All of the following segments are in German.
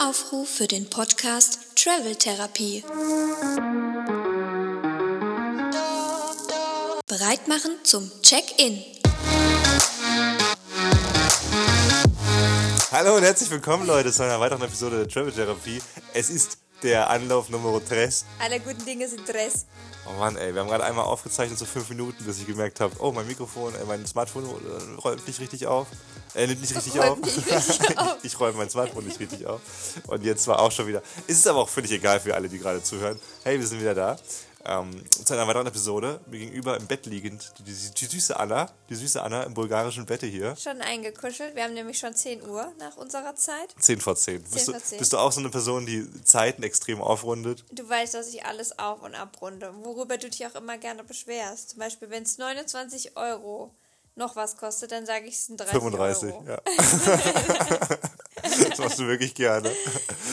Aufruf für den Podcast Travel Therapie. Bereit machen zum Check-in. Hallo und herzlich willkommen, Leute, zu einer weiteren Episode der Travel Therapie. Es ist der Anlauf Nummer 3. Alle guten Dinge sind Dress. Oh Mann, ey, wir haben gerade einmal aufgezeichnet, so fünf Minuten, bis ich gemerkt habe, oh, mein Mikrofon, äh, mein Smartphone äh, räumt nicht richtig auf. Er nimmt nicht richtig auf. nicht richtig auf. ich räume mein Smartphone nicht richtig auf. Und jetzt war auch schon wieder. Es ist aber auch völlig egal für alle, die gerade zuhören. Hey, wir sind wieder da. Ähm, zu einer weiteren Episode. Mir gegenüber im Bett liegend, die, die, die süße Anna, die süße Anna im bulgarischen Bette hier. Schon eingekuschelt. Wir haben nämlich schon 10 Uhr nach unserer Zeit. 10 vor 10. bist, vor du, 10. bist du auch so eine Person, die Zeiten extrem aufrundet? Du weißt, dass ich alles auf- und abrunde. Worüber du dich auch immer gerne beschwerst. Zum Beispiel, wenn es 29 Euro noch was kostet, dann sage ich es sind 30 35, Euro. ja. das machst du wirklich gerne.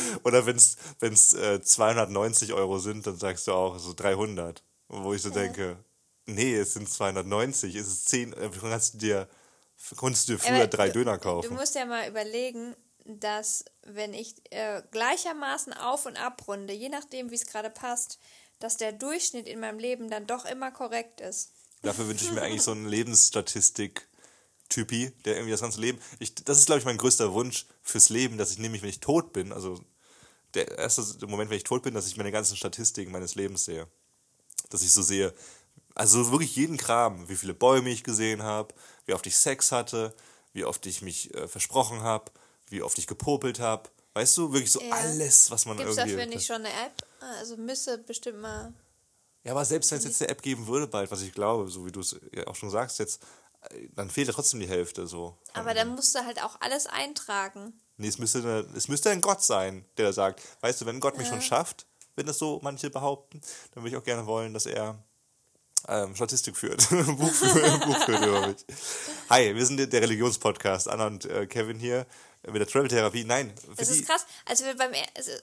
Oder wenn es äh, 290 Euro sind, dann sagst du auch so 300. Wo ich so denke, nee, es sind 290, es ist 10, äh, kannst du dir, konntest du dir früher Aber drei du- Döner Du kaufen. musst ja mal überlegen, dass wenn ich äh, gleichermaßen auf- und abrunde, je nachdem, wie es gerade passt, dass der Durchschnitt in meinem Leben dann doch immer korrekt ist. Dafür wünsche ich mir eigentlich so einen Lebensstatistik-Typi, der irgendwie das ganze Leben. Ich, das ist, glaube ich, mein größter Wunsch fürs Leben, dass ich nämlich, wenn ich tot bin, also der erste Moment, wenn ich tot bin, dass ich meine ganzen Statistiken meines Lebens sehe. Dass ich so sehe, also wirklich jeden Kram, wie viele Bäume ich gesehen habe, wie oft ich Sex hatte, wie oft ich mich äh, versprochen habe, wie oft ich gepopelt habe. Weißt du, wirklich so Ja. alles, was man Gibt es irgendwie. dafür nicht schon eine App? Also müsste bestimmt mal. Ja, aber selbst wenn es jetzt eine App geben würde, bald, was ich glaube, so wie du es ja auch schon sagst, jetzt, äh, dann fehlt ja trotzdem die Hälfte so. Aber dann musst du halt auch alles eintragen. Nee, es müsste, eine, es müsste ein Gott sein, der sagt, weißt du, wenn Gott mich schon schafft, wenn das so manche behaupten, dann würde ich auch gerne wollen, dass er ähm, Statistik führt, Buch, führt, Buch führt über mich. Hi, wir sind der- Religionspodcast, Anna und äh, Kevin hier äh, mit der Travel-Therapie. Nein, Das ist krass. Als wir, beim,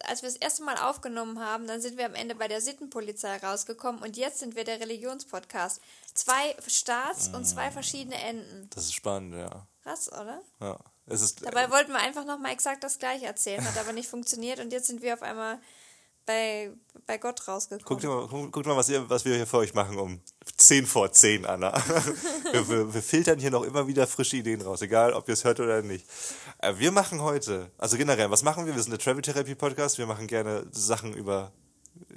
als wir das erste Mal aufgenommen haben, dann sind wir am Ende bei der Sittenpolizei rausgekommen und jetzt sind wir der Religionspodcast. Zwei Starts und zwei verschiedene Enden. das ist spannend, ja. Krass, oder? ja. Dabei wollten wir einfach nochmal exakt das gleiche erzählen, hat aber nicht funktioniert und jetzt sind wir auf einmal bei, bei Gott rausgekommen. Guckt mal, guckt, guckt mal was, ihr, was wir hier für euch machen um 10 vor 10, Anna. wir, wir, wir filtern hier noch immer wieder frische Ideen raus, egal ob ihr es hört oder nicht. Äh, Wir machen heute, also generell, was machen wir? Wir sind der Travel Therapy Podcast. Wir machen gerne Sachen über,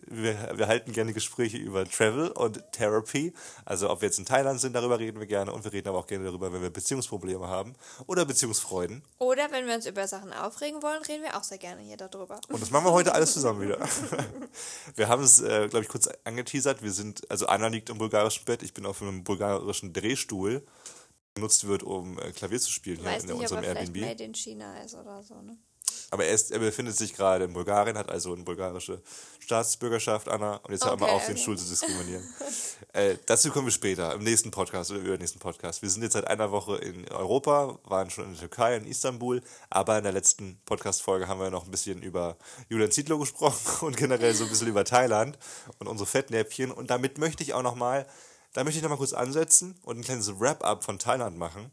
wir, wir halten gerne Gespräche über Travel und Therapy. Also ob wir jetzt in Thailand sind, darüber reden wir gerne. Und wir reden aber auch gerne darüber, wenn wir Beziehungsprobleme haben oder Beziehungsfreuden. Oder wenn wir uns über Sachen aufregen wollen, reden wir auch sehr gerne hier darüber. Und das machen wir heute alles zusammen wieder. Wir haben es, äh, glaube ich, kurz angeteasert. Wir sind, also Anna liegt im bulgarischen Bett, ich bin auf einem bulgarischen Drehstuhl, der benutzt wird, um äh, Klavier zu spielen hier Weiß in nicht, ob unserem er vielleicht Airbnb. made in China ist oder so, ne? Aber er, ist, er befindet sich gerade in Bulgarien, hat also eine bulgarische Staatsbürgerschaft, Anna. Und jetzt hör mal Okay, auf, den okay. Stuhl zu diskriminieren. äh, dazu kommen wir später, im nächsten Podcast oder übernächsten Podcast. Wir sind jetzt seit einer Woche in Europa, waren schon in der Türkei, in Istanbul. Aber in der letzten Podcast-Folge haben wir noch ein bisschen über Julian Zietlow gesprochen und generell so ein bisschen über Thailand und unsere Fettnäpfchen. Und damit möchte ich auch noch mal, da möchte ich noch mal kurz ansetzen und ein kleines Wrap-up von Thailand machen.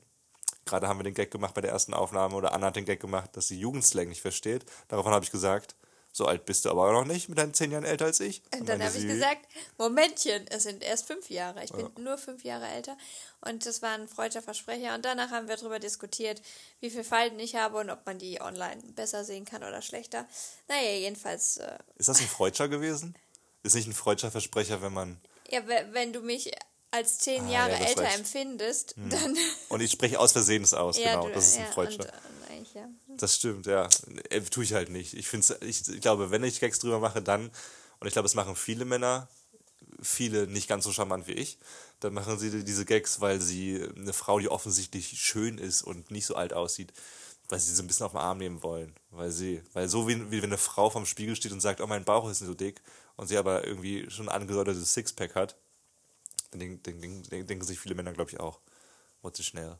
Gerade haben wir den Gag gemacht bei der ersten Aufnahme oder Anna hat den Gag gemacht, dass sie Jugendslang nicht versteht. Daraufhin habe ich gesagt, so alt bist du aber auch noch nicht, mit deinen zehn Jahren älter als ich. Und dann meinte habe ich gesagt, Momentchen, es sind erst fünf Jahre. Ich bin nur fünf Jahre älter. Und das war ein freudscher Versprecher. Und danach haben wir darüber diskutiert, wie viele Falten ich habe und ob man die online besser sehen kann oder schlechter. Naja, jedenfalls, äh, Ist das ein Freudscher gewesen? Ist nicht ein Freudscher Versprecher, wenn man. ja, we- wenn du mich als zehn Ah, Jahre ja, älter empfindest, dann. Und ich spreche aus Versehens aus, ja, genau. du, Das ist ein ja, Freudscher. Äh, ja. Das stimmt, ja. Äh, tue ich halt nicht. Ich, find's, ich, ich glaube, wenn ich Gags drüber mache, dann, und ich glaube, es machen viele Männer, viele nicht ganz so charmant wie ich, dann machen sie diese Gags, weil sie eine Frau, die offensichtlich schön ist und nicht so alt aussieht, weil sie sie so ein bisschen auf den Arm nehmen wollen. Weil sie, weil so wie, wie wenn eine Frau vorm Spiegel steht und sagt, oh, mein Bauch ist nicht so dick, und sie aber irgendwie schon ein angedeutetes Sixpack hat, dann denken, denken, denken, denken sich viele Männer, glaube ich, auch, what the schnell.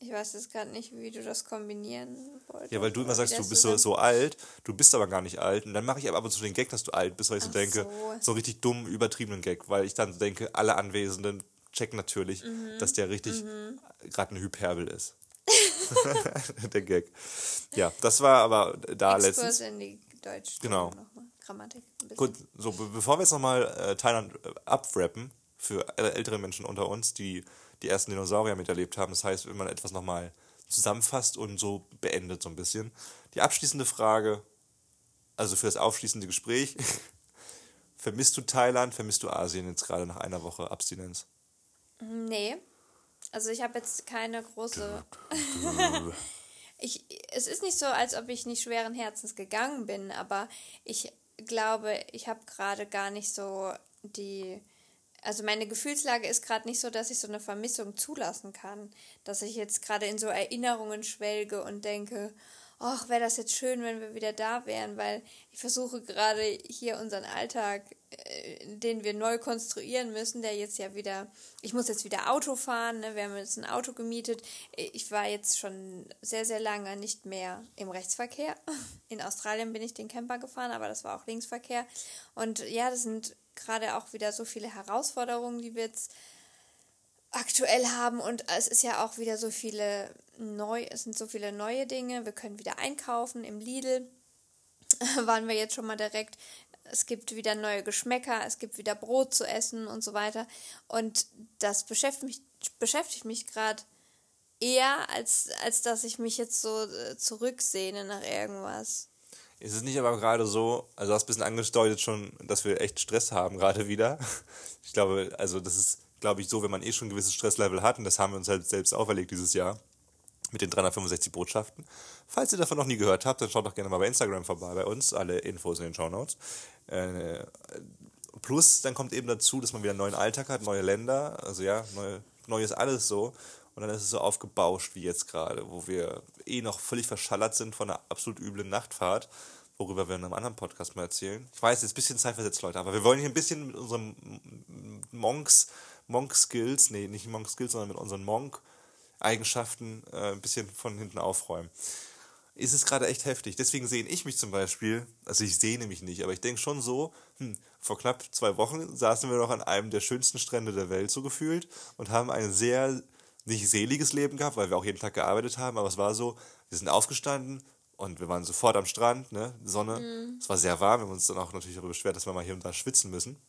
Ich weiß jetzt gerade nicht, wie du das kombinieren wolltest. Ja, weil du immer sagst, du bist so, so alt, du bist aber gar nicht alt. Und dann mache ich aber ab und zu den Gag, dass du alt bist, weil ich so Ach denke, so. so richtig dumm, übertriebenen Gag, weil ich dann denke, alle Anwesenden checken natürlich, Mhm. dass der richtig gerade eine Hyperbel ist. Der Gag. Ja, das war aber da Exkurs letztens. in die Deutsch. Genau. Grammatik. Ein. Gut, so be bevor wir jetzt nochmal äh, Thailand äh, abwrappen, für äh, ältere Menschen unter uns, die die ersten Dinosaurier miterlebt haben, das heißt, wenn man etwas nochmal zusammenfasst und so beendet so ein bisschen. Die abschließende Frage, also für das aufschließende Gespräch, vermisst du Thailand, vermisst du Asien jetzt gerade nach einer Woche Abstinenz? Nee. Also ich habe jetzt keine große. ich, es ist nicht so, als ob ich nicht schweren Herzens gegangen bin, aber ich glaube, ich habe gerade gar nicht so die. Also meine Gefühlslage ist gerade nicht so, dass ich so eine Vermissung zulassen kann. Dass ich jetzt gerade in so Erinnerungen schwelge und denke, ach, wäre das jetzt schön, wenn wir wieder da wären, weil ich versuche gerade hier unseren Alltag, äh, den wir neu konstruieren müssen, der jetzt ja wieder, ich muss jetzt wieder Auto fahren, ne? wir haben jetzt ein Auto gemietet. Ich war jetzt schon sehr, sehr lange nicht mehr im Rechtsverkehr. In Australien bin ich den Camper gefahren, aber das war auch Linksverkehr. Und ja, das sind gerade auch wieder so viele Herausforderungen, die wir jetzt aktuell haben und es ist ja auch wieder so viele neu, es sind so viele neue Dinge. Wir können wieder einkaufen im Lidl. Waren wir jetzt schon mal direkt. Es gibt wieder neue Geschmäcker, es gibt wieder Brot zu essen und so weiter. Und das beschäftigt mich, beschäftigt mich gerade eher, als, als dass ich mich jetzt so äh, zurücksehne nach irgendwas. Ist es nicht aber gerade so, also du hast ein bisschen angedeutet schon, dass wir echt Stress haben gerade wieder. Ich glaube, also das ist, glaube ich, so, wenn man eh schon ein gewisses Stresslevel hat, und das haben wir uns halt selbst auferlegt dieses Jahr mit den 365 Botschaften. Falls ihr davon noch nie gehört habt, dann schaut doch gerne mal bei Instagram vorbei bei uns, alle Infos in den Show Notes. Äh, plus, dann kommt eben dazu, dass man wieder einen neuen Alltag hat, neue Länder, also ja, neu, neues alles so. Und dann ist es so aufgebauscht wie jetzt gerade, wo wir eh noch völlig verschallert sind von einer absolut üblen Nachtfahrt, worüber wir in einem anderen Podcast mal erzählen. Ich weiß, jetzt ein bisschen zeitversetzt, Leute, aber wir wollen hier ein bisschen mit unseren Monks, Monk-Skills, nee, nicht Monk-Skills, sondern mit unseren Monk-Eigenschaften äh, ein bisschen von hinten aufräumen. Ist es gerade echt heftig. Deswegen sehne ich mich zum Beispiel, also ich sehne mich nicht, aber ich denke schon so, hm, vor knapp zwei Wochen saßen wir noch an einem der schönsten Strände der Welt so gefühlt und haben ein sehr nicht seliges Leben gehabt, weil wir auch jeden Tag gearbeitet haben, aber es war so, wir sind aufgestanden und wir waren sofort am Strand, ne, Sonne. Mhm. Es war sehr warm, wir haben uns dann auch natürlich darüber beschwert, dass wir mal hier und da schwitzen müssen.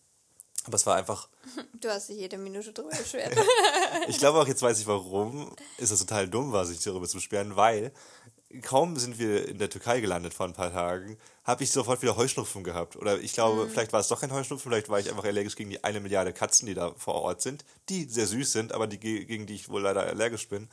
Aber es war einfach, Du hast dich jede Minute drüber beschwert. ich glaube auch, jetzt weiß ich warum, ist das total dumm war, sich darüber zu beschweren, weil kaum sind wir in der Türkei gelandet vor ein paar Tagen, habe ich sofort wieder Heuschnupfen gehabt. Oder ich glaube, vielleicht war es doch kein Heuschnupfen, vielleicht war ich einfach allergisch gegen die eine Milliarde Katzen, die da vor Ort sind, die sehr süß sind, aber die ge- gegen die ich wohl leider allergisch bin.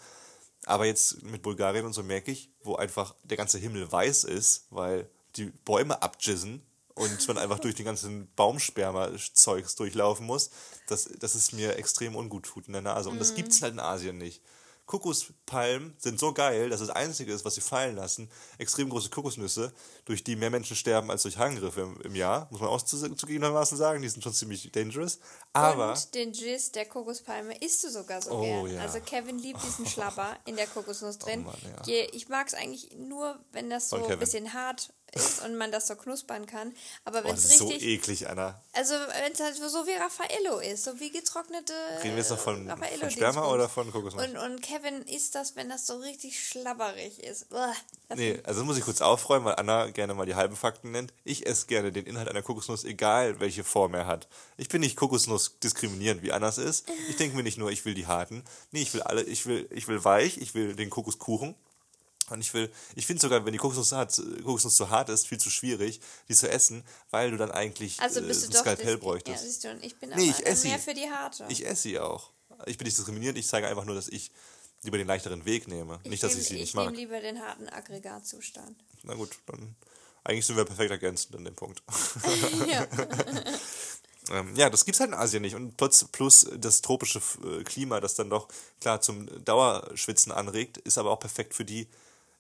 Aber jetzt mit Bulgarien und so merke ich, wo einfach der ganze Himmel weiß ist, weil die Bäume abjissen und man einfach durch den ganzen Baumsperma-Zeugs durchlaufen muss, dass, dass es mir extrem ungut tut in der Nase. Und das gibt es halt in Asien nicht. Kokospalmen sind so geil, dass das Einzige ist, was sie fallen lassen, extrem große Kokosnüsse, durch die mehr Menschen sterben als durch Hangriffe im, im Jahr, muss man auch zu- zugegebenermaßen sagen, die sind schon ziemlich dangerous. Aber Und den Jizz der Kokospalme isst du sogar so Oh, gern. ja. Also Kevin liebt diesen Schlabber in der Kokosnuss drin. Mann, ja. Ich mag es eigentlich nur, wenn das so ein bisschen hart ist und man das so knuspern kann. Aber oh, wenn es ist so richtig, eklig, Anna. also wenn es halt so wie Raffaello ist, so wie getrocknete Reden wir jetzt noch von, von Sperma oder von Kokosnuss? und, und Kevin isst das, wenn das so richtig schlabberig ist. Uah, Nee, also muss ich kurz aufräumen, weil Anna gerne mal die halben Fakten nennt. Ich esse gerne den Inhalt einer Kokosnuss, egal welche Form er hat. Ich bin nicht Kokosnuss diskriminierend, wie Anna es ist. Ich denke mir nicht nur, ich will die harten. Nee, ich will alle, ich will, ich will weich, ich will den Kokoskuchen. Und ich will, ich finde sogar, wenn die Kokosnuss, hart, Kokosnuss zu hart ist, viel zu schwierig, die zu essen, weil du dann eigentlich Also äh, bist ein du doch Skalpell bräuchtest. Ja, siehst du, und ich bin Nee, aber ich esse mehr sie. für die harte. Ich esse sie auch. Ich bin nicht diskriminierend, ich zeige einfach nur, dass ich lieber den leichteren Weg nehme. nicht, dass nehm- ich sie nicht ich mag. nehme lieber den harten Aggregatzustand. Na gut, dann eigentlich sind wir perfekt ergänzend an dem Punkt. ja. Ähm, ja, das gibt's halt in Asien nicht. Und plus, plus das tropische äh, Klima, das dann doch klar zum Dauerschwitzen anregt, ist aber auch perfekt für die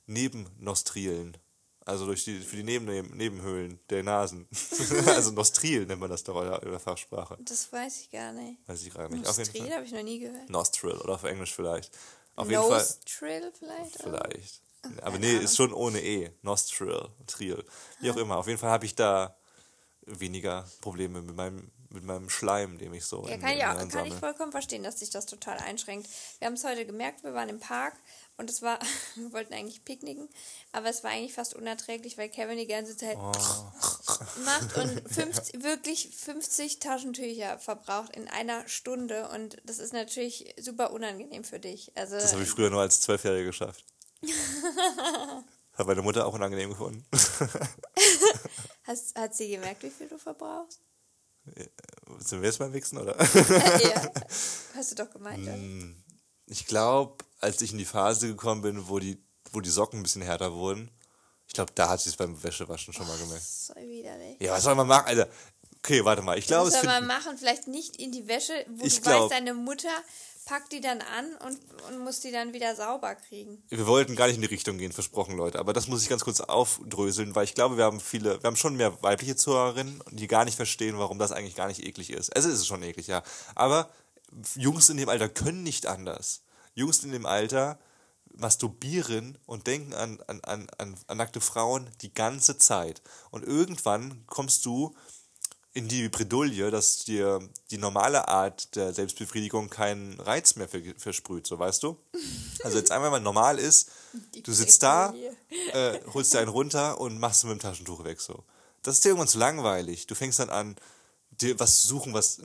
Nebennostrilen. Also durch die, für die Neben Nebenhöhlen der Nasen. also Nostril nennt man das doch in der, Fachsprache. Das weiß ich gar nicht. Weiß ich gerade nicht. Nostril habe ich noch nie gehört. Nostril oder auf Englisch vielleicht. Auf jeden Fall. Nostril vielleicht? oder? Vielleicht. Aber nee, ist schon ohne E. Nostril, Triel. Wie auch immer. Auf jeden Fall habe ich da weniger Probleme mit meinem mit meinem Schleim, dem ich so. Ja, kann ich, auch, kann ich vollkommen verstehen, dass sich das total einschränkt. Wir haben es heute gemerkt, wir waren im Park und es war, wir wollten eigentlich picknicken, aber es war eigentlich fast unerträglich, weil Kevin die ganze Zeit Oh. macht und 50, wirklich 50 Taschentücher verbraucht in einer Stunde und das ist natürlich super unangenehm für dich. Also Das habe ich früher nur als Zwölfjähriger geschafft. Hat meine Mutter auch unangenehm gefunden. hast, hat sie gemerkt, wie viel du verbrauchst? Sind wir jetzt beim Wichsen, oder? Ja, hast du doch gemeint. oder? Ich glaube, als ich in die Phase gekommen bin, wo die, wo die Socken ein bisschen härter wurden, ich glaube, da hat sie es beim Wäschewaschen schon mal gemerkt. So widerlich. Ja, was soll man machen, Alter? Okay, warte mal. Ich glaube, Was es soll man machen? Vielleicht nicht in die Wäsche, wo Ich du glaub- weißt, deine Mutter packt die dann an und, und muss die dann wieder sauber kriegen. wir wollten gar nicht in die Richtung gehen, versprochen, Leute. Aber das muss ich ganz kurz aufdröseln, weil ich glaube, wir haben viele, wir haben schon mehr weibliche Zuhörerinnen, die gar nicht verstehen, warum das eigentlich gar nicht eklig ist. Also ist es schon eklig, ja. Aber Jungs in dem Alter können nicht anders. Jungs in dem Alter masturbieren und denken an, an, an, an, nackte Frauen die ganze Zeit. Und irgendwann kommst du in die Bredouille, dass dir die normale Art der Selbstbefriedigung keinen Reiz mehr ver- versprüht, so weißt du? Also jetzt einmal mal normal ist, du sitzt da, äh, holst dir einen runter und machst ihn mit dem Taschentuch weg so. Das ist dir irgendwann zu langweilig. Du fängst dann an, dir was zu suchen, was,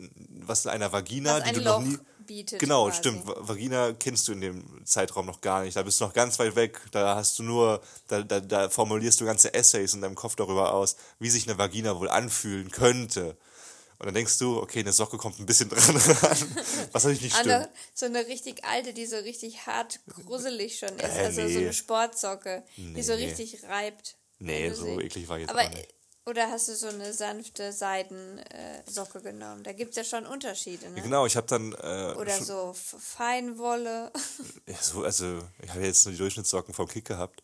was in einer Vagina, Was die ein du Loch noch nie. Bietet Genau, quasi. stimmt. Va- Vagina kennst du in dem Zeitraum noch gar nicht. Da bist du noch ganz weit weg. Da hast du nur, da, da, da formulierst du ganze Essays in deinem Kopf darüber aus, wie sich eine Vagina wohl anfühlen könnte. Und dann denkst du, okay, eine Socke kommt ein bisschen dran ran. Was natürlich nicht stimmt. So eine richtig alte, die so richtig hart gruselig schon ist. Äh, also so nee. eine Sportsocke, die so Nee. richtig reibt. Nee, so eklig war ich jetzt Aber, nicht. Oder hast du so eine sanfte Seidensocke genommen? Da gibt es ja schon Unterschiede, ne? Genau, ich habe dann. Äh, Oder so Feinwolle. Ja, so, also, ich habe jetzt nur die Durchschnittssocken vom Kick gehabt.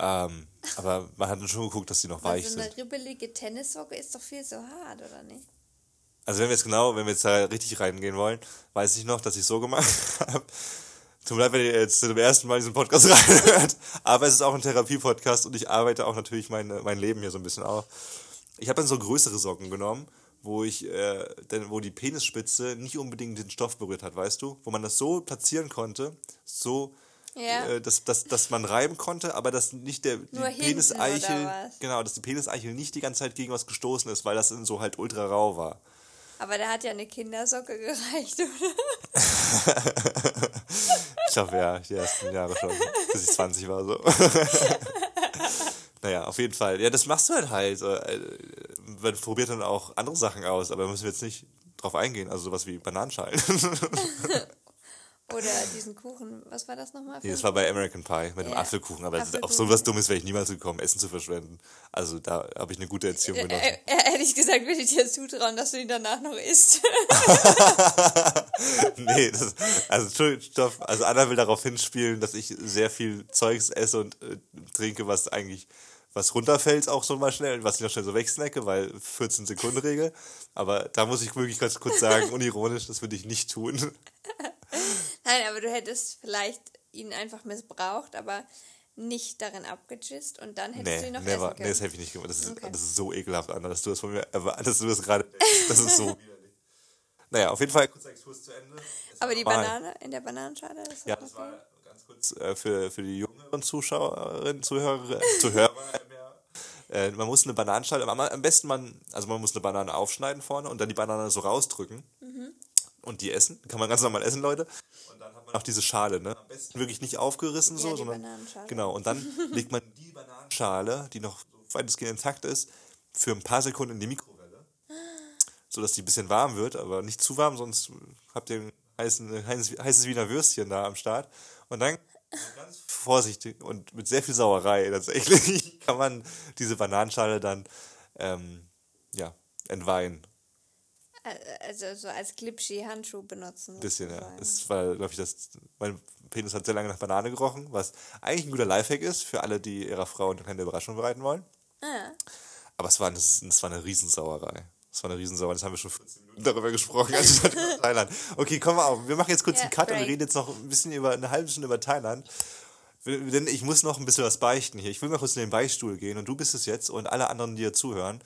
Ähm, aber man hat dann schon geguckt, dass die noch weich Also eine sind. ribbelige Tennissocke ist doch viel zu hart, oder nicht? Also wenn wir jetzt genau, wenn wir jetzt da richtig reingehen wollen, weiß ich noch, dass ich so gemacht habe. Tut mir leid, wenn ihr jetzt zum ersten Mal diesen Podcast reinhört, aber es ist auch ein Therapie-Podcast und ich arbeite auch natürlich meine, mein Leben hier so ein bisschen auf. Ich habe dann so größere Socken genommen, wo ich, äh, denn, wo die Penisspitze nicht unbedingt den Stoff berührt hat, weißt du? Wo man das so platzieren konnte, so, Ja. äh, dass, dass, dass man reiben konnte, aber dass nicht der die Nur Peniseichel, genau, dass die Peniseichel nicht die ganze Zeit gegen was gestoßen ist, weil das dann so halt ultra rau war. Aber da hat ja eine Kindersocke gereicht, oder? Ich glaube, ja, die ersten Jahre schon, bis ich 20 war so. naja, auf jeden Fall. Ja, das machst du halt halt. äh, Man probiert dann auch andere Sachen aus, aber da müssen wir jetzt nicht drauf eingehen. Also sowas wie Bananenschalen. Oder diesen Kuchen. Was war das nochmal? nee, das war bei American Pie mit dem Ja. Apfelkuchen, aber auf Apfelkuchen. sowas Dummes wäre ich niemals gekommen, Essen zu verschwenden. Also da habe ich eine gute Erziehung Äh, genossen. äh, ehrlich gesagt würde ich dir zutrauen, dass du ihn danach noch isst. nee, das, also Entschuldigung, stopp. Also Anna will darauf hinspielen, dass ich sehr viel Zeugs esse und äh, trinke, was eigentlich was runterfällt auch so mal schnell, was ich noch schnell so wegsnacke, weil 14 Sekunden Regel. Aber da muss ich wirklich ganz kurz sagen, unironisch, das würde ich nicht tun. Nein, aber du hättest vielleicht ihn einfach missbraucht, aber nicht darin abgejist und dann hättest du Nee, ihn noch never, essen nee, können. das hätte ich nicht gemacht. Das ist, Okay. das ist so ekelhaft, Anna, dass du das von mir erwartest, dass du das gerade Das ist so widerlich. Naja, auf jeden Fall kurzer Exkurs zu Ende. Es aber war die normal. Banane in der Bananenschale, das ist Ja, okay. das war ganz kurz äh, für, für die jüngeren Zuschauerinnen, Zuhörer, Zuhörer. Äh, man muss eine Bananenschale, am, am besten man, also man muss eine Banane aufschneiden vorne und dann die Banane so rausdrücken und die essen. Kann man ganz normal essen, Leute. Und dann hat man auch diese Schale, ne? Am besten wirklich nicht aufgerissen Ja, so, die sondern genau. Und dann legt man die Bananenschale, die noch weitestgehend intakt ist, für ein paar Sekunden in die Mikrowelle, so dass die ein bisschen warm wird, aber nicht zu warm, sonst habt ihr ein heißen, heißes, heißes Wiener Würstchen da am Start. Und dann ganz vorsichtig und mit sehr viel Sauerei tatsächlich kann man diese Bananenschale dann ähm, ja, entweihen. Also so als Glipschi-Handschuh benutzen. Ein bisschen, ja. Das war, glaube ich, das. Mein Penis hat sehr lange nach Banane gerochen, was eigentlich ein guter Lifehack ist für alle, die ihrer Frau eine kleine Überraschung bereiten wollen. Ah. Aber es war, eine, es war eine Riesensauerei. Es war eine Riesensauerei. Das haben wir schon 14 Minuten darüber gesprochen. Also über Thailand. Okay, komm mal auf. Wir machen jetzt kurz Ja, einen Cut und wir break. reden jetzt noch ein bisschen über eine halbe Stunde über Thailand. Denn ich muss noch ein bisschen was beichten hier. Ich will mal kurz in den Beichtstuhl gehen und du bist es jetzt und alle anderen, die hier zuhören.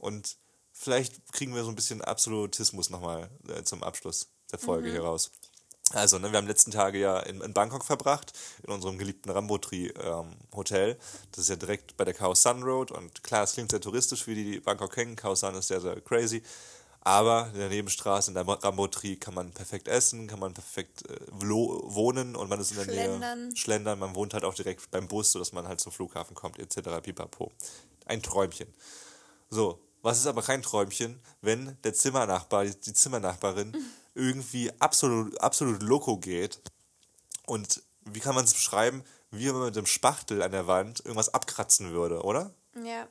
Und vielleicht kriegen wir so ein bisschen Absolutismus nochmal äh, zum Abschluss der Folge Mhm. hier raus. Also, ne, wir haben die letzten Tage ja in, in Bangkok verbracht, in unserem geliebten Rambotri ähm, Hotel. Das ist ja direkt bei der Khao San Road und klar, es klingt sehr touristisch, wie die Bangkok kennen. Khao San ist sehr, sehr crazy. Aber in der Nebenstraße, in der Rambotri, kann man perfekt essen, kann man perfekt äh, wohnen und man ist in der Nähe. Schlendern. Schlendern. Man wohnt halt auch direkt beim Bus, sodass man halt zum Flughafen kommt, etc. Pipapo. Ein Träumchen. So, was ist aber kein Träumchen, wenn der Zimmernachbar, die Zimmernachbarin irgendwie absolut, absolut loco geht und wie kann man es beschreiben, wie wenn man mit dem Spachtel an der Wand irgendwas abkratzen würde, oder? Ja.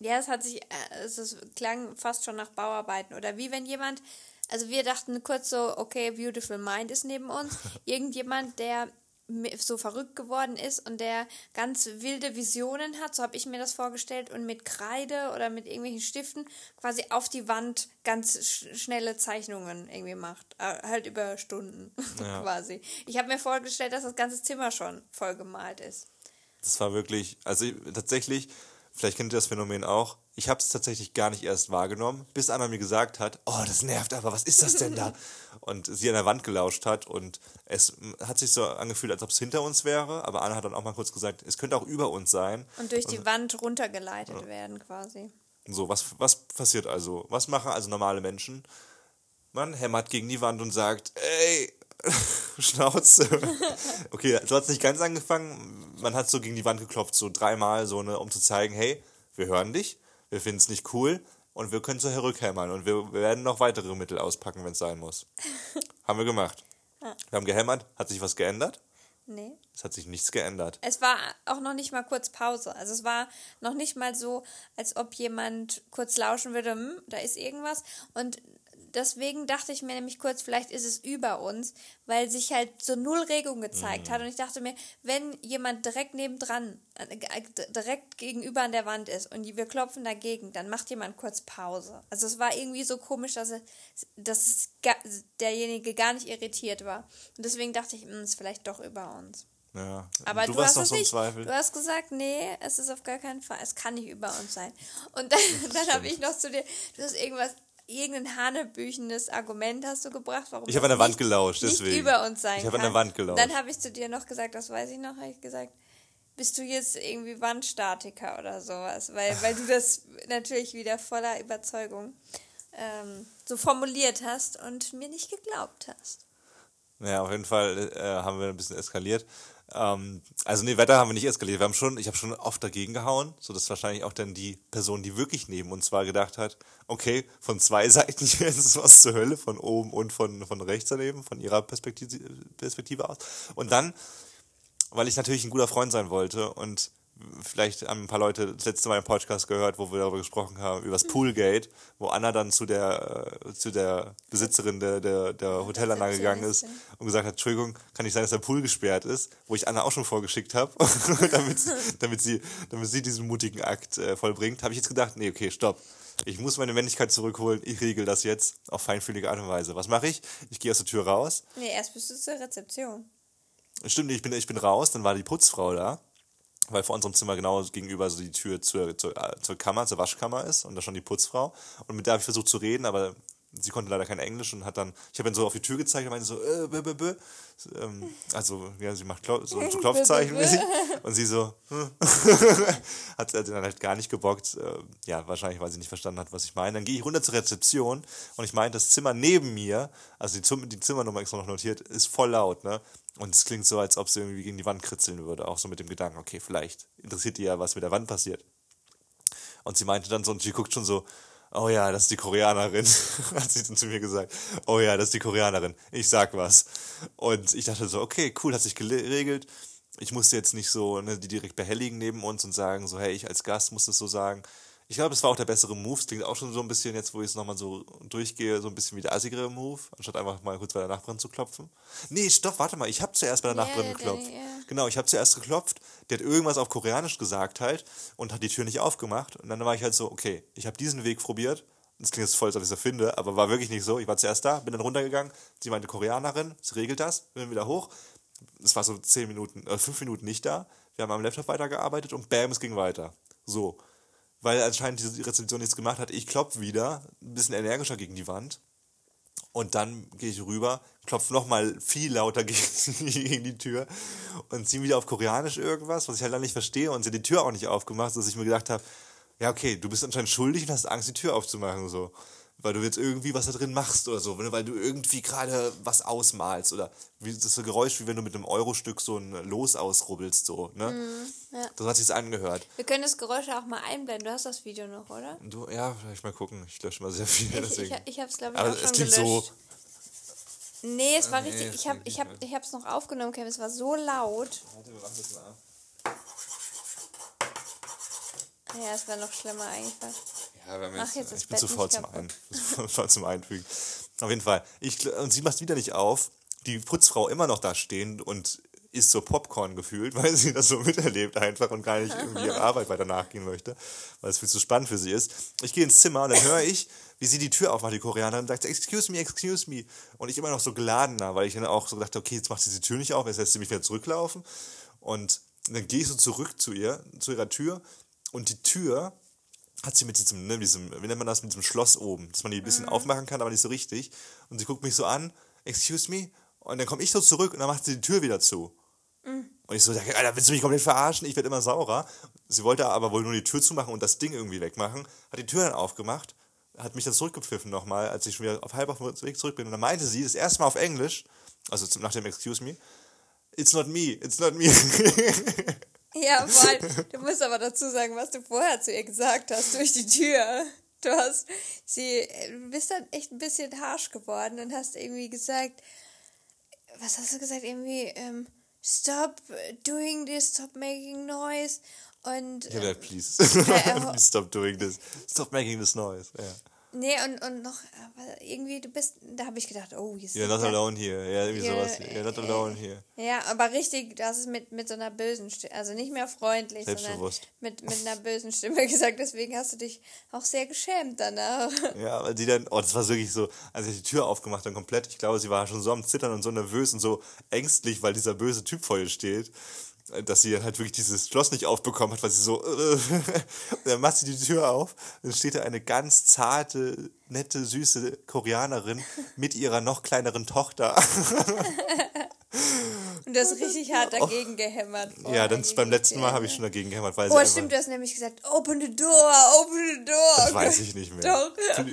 Ja, es hat sich, äh, es ist, klang fast schon nach Bauarbeiten. Oder wie wenn jemand, also wir dachten kurz so, okay, Beautiful Mind ist neben uns. Irgendjemand, der so verrückt geworden ist und der ganz wilde Visionen hat, so habe ich mir das vorgestellt, und mit Kreide oder mit irgendwelchen Stiften quasi auf die Wand ganz sch schnelle Zeichnungen irgendwie macht. Äh, halt über Stunden Ja. quasi. Ich habe mir vorgestellt, dass das ganze Zimmer schon voll gemalt ist. Das war wirklich, also ich, tatsächlich, vielleicht kennt ihr das Phänomen auch, ich habe es tatsächlich gar nicht erst wahrgenommen, bis Anna mir gesagt hat, oh, das nervt aber, was ist das denn da? Und sie an der Wand gelauscht hat und es hat sich so angefühlt, als ob es hinter uns wäre, aber Anna hat dann auch mal kurz gesagt, es könnte auch über uns sein. Und durch die Wand runtergeleitet werden quasi. So, was, was passiert also? Was machen also normale Menschen? Man hämmert gegen die Wand und sagt, ey, Schnauze. Okay, so hat es nicht ganz angefangen. Man hat so gegen die Wand geklopft, so dreimal, so eine, um zu zeigen, hey, wir hören dich, wir finden es nicht cool und wir können so herrückhämmern und wir werden noch weitere Mittel auspacken, wenn es sein muss. haben wir gemacht. Wir haben gehämmert, hat sich was geändert? Nee. Es hat sich nichts geändert. Es war auch noch nicht mal kurz Pause. Also es war noch nicht mal so, als ob jemand kurz lauschen würde, hm, da ist irgendwas. Und deswegen dachte ich mir nämlich kurz, vielleicht ist es über uns, weil sich halt so null Regung gezeigt hat. Und ich dachte mir, wenn jemand direkt nebendran, äh, äh, direkt gegenüber an der Wand ist und wir klopfen dagegen, dann macht jemand kurz Pause. Also es war irgendwie so komisch, dass, er, dass es ga, derjenige gar nicht irritiert war. Und deswegen dachte ich, hm, es ist vielleicht doch über uns. Ja. Aber du, warst hast noch es so nicht. Zweifel. Du hast gesagt, nee, es ist auf gar keinen Fall. Es kann nicht über uns sein. Und dann, dann habe ich noch zu dir, du hast irgendwas, irgendein hanebüchenes Argument hast du gebracht, warum Ich habe an der Wand nicht, gelauscht, nicht deswegen. über uns sein Ich habe an der Wand gelauscht. Dann habe ich zu dir noch gesagt, das weiß ich noch, habe ich gesagt, bist du jetzt irgendwie Wandstatiker oder sowas, weil, weil du das natürlich wieder voller Überzeugung ähm, so formuliert hast und mir nicht geglaubt hast. Ja, auf jeden Fall äh, haben wir ein bisschen eskaliert. Ähm, also nee, Wetter haben wir nicht eskaliert. Wir haben schon, ich habe schon oft dagegen gehauen, so dass wahrscheinlich auch dann die Person, die wirklich neben uns war, gedacht hat, okay, von zwei Seiten hier ist es was zur Hölle, von oben und von, von rechts daneben, von ihrer Perspektive, Perspektive aus. Und dann, weil ich natürlich ein guter Freund sein wollte und vielleicht haben ein paar Leute das letzte Mal im Podcast gehört, wo wir darüber gesprochen haben, über das Poolgate, wo Anna dann zu der, äh, zu der Besitzerin der, der, der Hotelanlage gegangen ist und gesagt hat, Entschuldigung, kann nicht sein, dass der Pool gesperrt ist, wo ich Anna auch schon vorgeschickt habe, damit, damit, sie, damit sie diesen mutigen Akt äh, vollbringt, habe ich jetzt gedacht, nee, okay, stopp. Ich muss meine Männlichkeit zurückholen, ich regel das jetzt auf feinfühlige Art und Weise. Was mache ich? Ich gehe aus der Tür raus. Nee, erst bist du zur Rezeption. Stimmt, ich bin, ich bin raus, dann war die Putzfrau da, weil vor unserem Zimmer genau gegenüber so die Tür zur, zur, äh, zur Kammer, zur Waschkammer ist und da schon die Putzfrau. Und mit der habe ich versucht zu reden, aber sie konnte leider kein Englisch und hat dann, ich habe dann so auf die Tür gezeigt und meinte so, äh, bö, bö, bö. Ähm, also, ja, sie macht Klau so, so Klopfzeichen. Und sie so, hm. hat sie dann halt gar nicht gebockt. Ähm, ja, wahrscheinlich, weil sie nicht verstanden hat, was ich meine. Dann gehe ich runter zur Rezeption und ich meine, das Zimmer neben mir, also die, Zim- die Zimmernummer extra noch notiert, ist voll laut, ne? Und es klingt so, als ob sie irgendwie gegen die Wand kritzeln würde. Auch so mit dem Gedanken, okay, vielleicht interessiert die ja, was mit der Wand passiert. Und sie meinte dann so, und sie guckt schon so, oh ja, das ist die Koreanerin, hat sie dann zu mir gesagt. Oh ja, das ist die Koreanerin. Ich sag was. Und ich dachte so, okay, cool, hat sich geregelt. Ich musste jetzt nicht so ne, die direkt behelligen neben uns und sagen so, hey, ich als Gast muss das so sagen. Ich glaube, das war auch der bessere Move. Es klingt auch schon so ein bisschen, jetzt wo ich es nochmal so durchgehe, so ein bisschen wie der assigere Move, anstatt einfach mal kurz bei der Nachbarin zu klopfen. Nee, stopp, warte mal, ich habe zuerst bei der Nachbarin geklopft. ja. Genau, ich habe zuerst geklopft, der hat irgendwas auf Koreanisch gesagt halt und hat die Tür nicht aufgemacht. Und dann war ich halt so, okay, ich habe diesen Weg probiert. Das klingt jetzt voll, als ob ich es erfinde, aber war wirklich nicht so. Ich war zuerst da, bin dann runtergegangen. Sie meinte Koreanerin, sie regelt das, bin wieder hoch. Es war so zehn Minuten, äh, fünf Minuten nicht da. Wir haben am Laptop weitergearbeitet und bam, es ging weiter. So. Weil anscheinend die Rezeption nichts gemacht hat. Ich klopfe wieder, ein bisschen energischer gegen die Wand. Und dann gehe ich rüber, klopfe nochmal viel lauter gegen die Tür und ziehe wieder auf Koreanisch irgendwas, was ich halt dann nicht verstehe und sie hat die Tür auch nicht aufgemacht, dass ich mir gedacht habe, ja, okay, du bist anscheinend schuldig und hast Angst, die Tür aufzumachen, so. Weil du jetzt irgendwie was da drin machst oder so, weil du irgendwie gerade was ausmalst oder wie das so Geräusch, wie wenn du mit einem Eurostück so ein Los ausrubbelst, so, ne? Mm, ja. Das hat sich's angehört. Wir können das Geräusch auch mal einblenden. Du hast das Video noch, oder? Du, ja, vielleicht mal gucken. Ich lösche mal sehr viel. Ich, deswegen. ich, ich hab's, glaube ich, Aber auch schon es klingt gelöscht. so. Nee, es war Ah, nee, richtig. Ich hab, klingt ich hab, ich hab's noch aufgenommen, Kevin. Es war so laut. Warte, wir machen das mal ab. Ja, es war noch schlimmer eigentlich. Ja, wir Mach jetzt, jetzt ich bin faul zum. Ein, faul zum Einfügen. Auf jeden Fall. Ich, und sie macht wieder nicht auf. Die Putzfrau immer noch da stehen und isst so Popcorn gefühlt, weil sie das so miterlebt einfach und gar nicht irgendwie ihrer Arbeit weiter nachgehen möchte, weil es viel zu spannend für sie ist. Ich gehe ins Zimmer und dann höre ich, wie sie die Tür aufmacht, die Koreanerin, und sagt, excuse me, excuse me. Und ich immer noch so geladener, weil ich dann auch so gedacht okay, jetzt macht sie die Tür nicht auf, jetzt lässt sie mich wieder zurücklaufen. Und dann gehe ich so zurück zu ihr, zu ihrer Tür und die Tür hat sie mit diesem, ne, diesem, wie nennt man das, mit diesem Schloss oben, dass man die ein bisschen aufmachen kann, aber nicht so richtig. Und sie guckt mich so an, excuse me, und dann komme ich so zurück und dann macht sie die Tür wieder zu. Und ich so, Alter, willst du mich komplett verarschen? Ich werde immer saurer. Sie wollte aber wohl nur die Tür zumachen und das Ding irgendwie wegmachen. Hat die Tür dann aufgemacht, hat mich dann zurückgepfiffen nochmal, als ich schon wieder auf halb auf dem Weg zurück bin. Und dann meinte sie, das erste Mal auf Englisch, also nach dem Excuse me, it's not me, it's not me. Ja, voll. Du musst aber dazu sagen, was du vorher zu ihr gesagt hast durch die Tür. Du hast sie, du bist dann echt ein bisschen harsch geworden und hast irgendwie gesagt, was hast du gesagt? Irgendwie, ähm, stop doing this, stop making noise. Und Ich hab äh, gesagt, please, äh, please stop doing this, stop making this noise. Ja. Nee, und, und noch, aber irgendwie, du bist, da habe ich gedacht, oh, jetzt You're not alone here. Ja, irgendwie Ja, sowas. You're not äh, alone here. Ja, aber richtig, du hast es mit, mit so einer bösen Stimme, also nicht mehr freundlich, sondern Selbstbewusst. mit, mit einer bösen Stimme gesagt. Deswegen hast du dich auch sehr geschämt danach. Ja, weil die dann, oh, das war wirklich so, als ich die Tür aufgemacht habe, komplett, ich glaube, sie war schon so am Zittern und so nervös und so ängstlich, weil dieser böse Typ vor ihr steht, dass sie dann halt wirklich dieses Schloss nicht aufbekommen hat, weil sie so, äh, dann macht sie die Tür auf, dann steht da eine ganz zarte, nette, süße Koreanerin mit ihrer noch kleineren Tochter. Und du hast richtig hart dagegen gehämmert. Oh. ja, dann beim letzten Mal habe ich schon dagegen gehämmert, weil Oh, stimmt, du hast nämlich gesagt, open the door, open the door. Das weiß ich nicht mehr. Doch.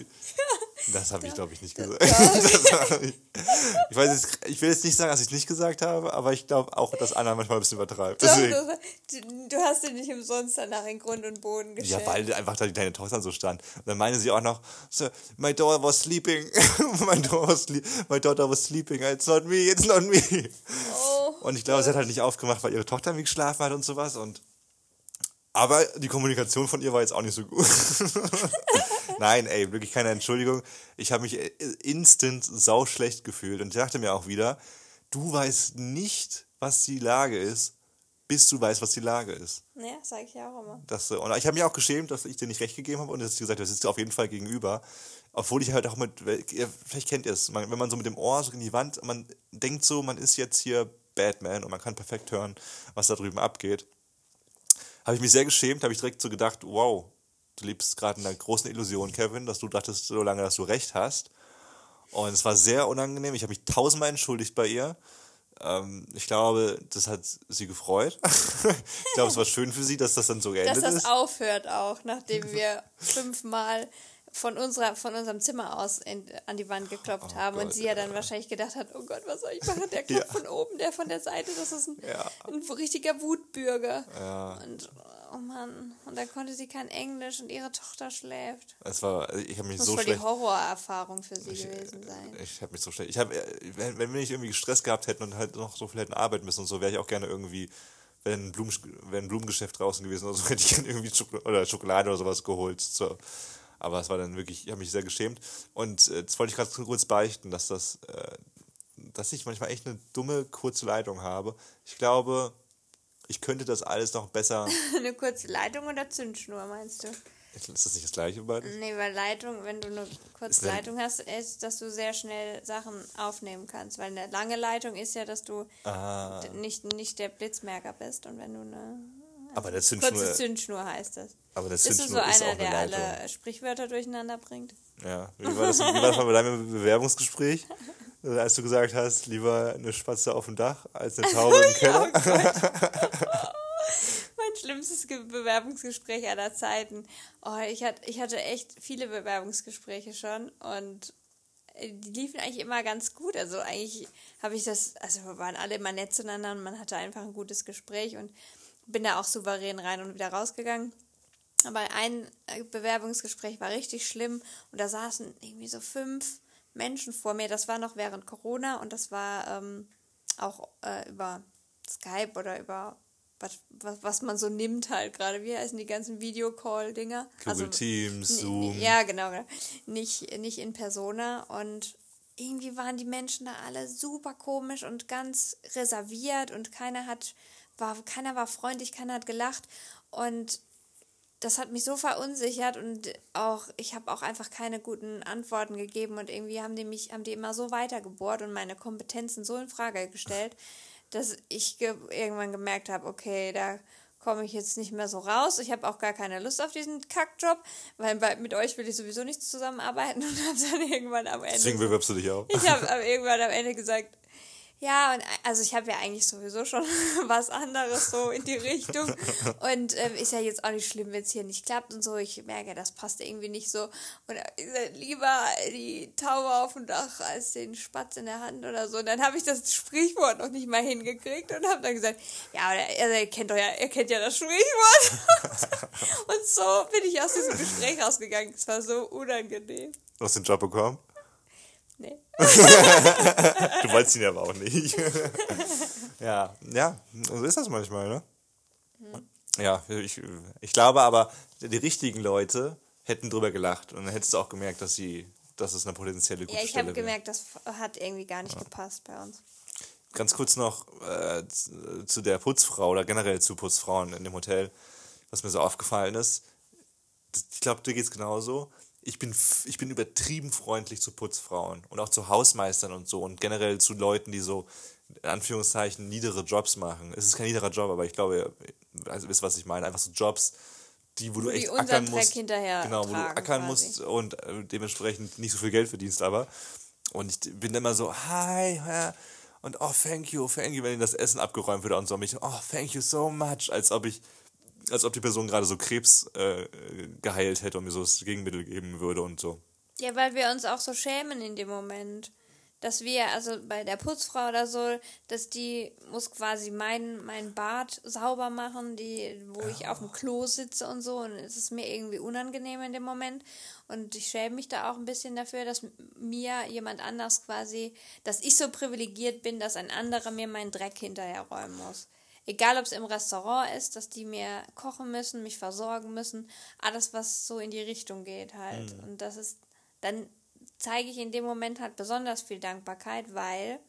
Das habe ich, glaube ich, nicht gesagt. Ich, ich, weiß jetzt, ich will jetzt nicht sagen, dass ich es nicht gesagt habe, aber ich glaube auch, dass Anna manchmal ein bisschen übertreibt. Doch, du, du hast dir nicht umsonst danach in Grund und Boden gestellt. Ja, weil einfach da die kleine Tochter so stand. Und dann meinte sie auch noch, my daughter was sleeping. my, daughter was my daughter was sleeping. It's not me, it's not me. Oh. Und ich glaube, sie hat halt nicht aufgemacht, weil ihre Tochter irgendwie geschlafen hat und sowas. Und aber die Kommunikation von ihr war jetzt auch nicht so gut. Nein, ey, wirklich keine Entschuldigung. Ich habe mich äh, instant sauschlecht gefühlt und ich dachte mir auch wieder, du weißt nicht, was die Lage ist, bis du weißt, was die Lage ist. Ja, sag ich ja auch immer. Das, äh, und ich habe mir auch geschämt, dass ich dir nicht recht gegeben habe und dass ich gesagt habe, das sitzt dir auf jeden Fall gegenüber. Obwohl ich halt auch mit, vielleicht kennt ihr es, wenn man so mit dem Ohr so in die Wand, man denkt so, man ist jetzt hier Batman und man kann perfekt hören, was da drüben abgeht. Habe ich mich sehr geschämt, habe ich direkt so gedacht, wow, du lebst gerade in einer großen Illusion, Kevin, dass du dachtest so lange, dass du recht hast. Und es war sehr unangenehm. Ich habe mich tausendmal entschuldigt bei ihr. Ähm, ich glaube, das hat sie gefreut. ich glaube, es war schön für sie, dass das dann so Dass geendet das ist. aufhört auch, nachdem wir fünfmal von, unserer, von unserem Zimmer aus in, an die Wand geklopft haben und Oh Gott, sie ja dann ja. wahrscheinlich gedacht hat, oh Gott, was soll ich machen? Der klopft Ja. von oben, der von der Seite, das ist ein, Ja. ein richtiger Wutbürger. Und oh Mann, und dann konnte sie kein Englisch und ihre Tochter schläft. Es war, ich habe mich Das so muss voll die schlecht. Horrorerfahrung für sie gewesen sein. Ich habe mich so schlecht. Ich habe, wenn, wenn wir nicht irgendwie Stress gehabt hätten und halt noch so viel hätten arbeiten müssen und so, wäre ich auch gerne irgendwie, wenn ein, Blumen, wenn ein Blumengeschäft draußen gewesen oder so, hätte ich gerne irgendwie Schokolade oder sowas geholt. So. Aber es war dann wirklich, ich habe mich sehr geschämt. Und äh, das wollte ich gerade kurz beichten, dass das, äh, dass ich manchmal echt eine dumme, kurze Leitung habe. Ich glaube, ich könnte das alles noch besser. Eine kurze Leitung oder Zündschnur, meinst du? Ist das nicht das gleiche beides? Nee, weil Leitung, wenn du eine kurze denn- Leitung hast, ist, dass du sehr schnell Sachen aufnehmen kannst. Weil eine lange Leitung ist ja, dass du Ah. nicht, nicht der Blitzmerker bist. Und wenn du eine Aber eine Zündschnur. Kurze Zündschnur heißt das. Aber eine Bist du so Zündschnur ist auch einer, eine der Leitung. alle Sprichwörter durcheinander bringt? Ja. Wie war das, wie war das bei deinem Bewerbungsgespräch? Äh, Als du gesagt hast, lieber eine Spatze auf dem Dach als eine Taube im Keller. Mein schlimmstes Ge Bewerbungsgespräch aller Zeiten. Oh, ich, hatte, ich hatte echt viele Bewerbungsgespräche schon und äh, die liefen eigentlich immer ganz gut. Also eigentlich habe ich das, also wir waren alle immer nett zueinander und man hatte einfach ein gutes Gespräch und bin da auch souverän rein und wieder rausgegangen. Aber ein äh, Bewerbungsgespräch war richtig schlimm und da saßen irgendwie so fünf Menschen vor mir. Das war noch während Corona und das war ähm, auch äh, über Skype oder über was, was, was man so nimmt halt gerade. Wie heißen die ganzen Videocall-Dinger? Google Teams, n- Zoom. Ja, genau. genau. Nicht, nicht in Persona und irgendwie waren die Menschen da alle super komisch und ganz reserviert und keiner hat, war, keiner war freundlich, keiner hat gelacht und das hat mich so verunsichert und auch ich habe auch einfach keine guten Antworten gegeben und irgendwie haben die mich haben die immer so weitergebohrt und meine Kompetenzen so in Frage gestellt, dass ich ge irgendwann gemerkt habe, okay, da komme ich jetzt nicht mehr so raus. Ich habe auch gar keine Lust auf diesen Kackjob, weil bei, mit euch will ich sowieso nicht zusammenarbeiten und habe dann irgendwann am Ende Deswegen bewirbst du dich auch. ich habe irgendwann am Ende gesagt, ja, und also ich habe ja eigentlich sowieso schon was anderes so in die Richtung. Und ähm, ist ja jetzt auch nicht schlimm, wenn es hier nicht klappt und so. Ich merke, das passt irgendwie nicht so. Und gesagt, lieber die Taube auf dem Dach als den Spatz in der Hand oder so. Und dann habe ich das Sprichwort noch nicht mal hingekriegt und habe dann gesagt, ja, er kennt doch ja, er kennt ja das Sprichwort. und so bin ich aus diesem Gespräch rausgegangen. Es war so unangenehm. Du hast den Job bekommen. Nee. Du wolltest ihn aber auch nicht. ja, ja, so ist das manchmal, ne? Ja, ich, ich glaube aber, die richtigen Leute hätten drüber gelacht und dann hättest du auch gemerkt, dass sie, dass es eine potenzielle gute Ja, ich habe gemerkt, das hat irgendwie gar nicht gepasst bei uns. Ganz kurz noch äh, zu- zu der Putzfrau oder generell zu Putzfrauen in dem Hotel, was mir so aufgefallen ist. Ich glaube, dir geht's genauso. Ich bin, ich bin übertrieben freundlich zu Putzfrauen und auch zu Hausmeistern und so und generell zu Leuten, die so in Anführungszeichen niedere Jobs machen. Es ist kein niederer Job, aber ich glaube, ihr also wisst, was ich meine. Einfach so Jobs, die, wo du echt ackern Dreck musst. hinterher Genau, wo du ackern quasi. musst und äh, dementsprechend nicht so viel Geld verdienst, aber. Und ich bin immer so, hi, hi, und oh, thank you, thank you, wenn ihnen das Essen abgeräumt wird und so. Und mich, oh, thank you so much, als ob ich, als ob die Person gerade so Krebs äh, geheilt hätte und mir so das Gegenmittel geben würde und so. Ja, weil wir uns auch so schämen in dem Moment. Dass wir, also bei der Putzfrau oder so, dass die muss quasi mein, mein Bad sauber machen, die, wo ich auf dem Klo sitze und so. Und es ist mir irgendwie unangenehm in dem Moment. Und ich schäme mich da auch ein bisschen dafür, dass mir jemand anders quasi, dass ich so privilegiert bin, dass ein anderer mir meinen Dreck hinterher räumen muss. Egal, ob es im Restaurant ist, dass die mir kochen müssen, mich versorgen müssen, alles, was so in die Richtung geht halt. Und das ist, dann zeige ich in dem Moment halt besonders viel Dankbarkeit, weil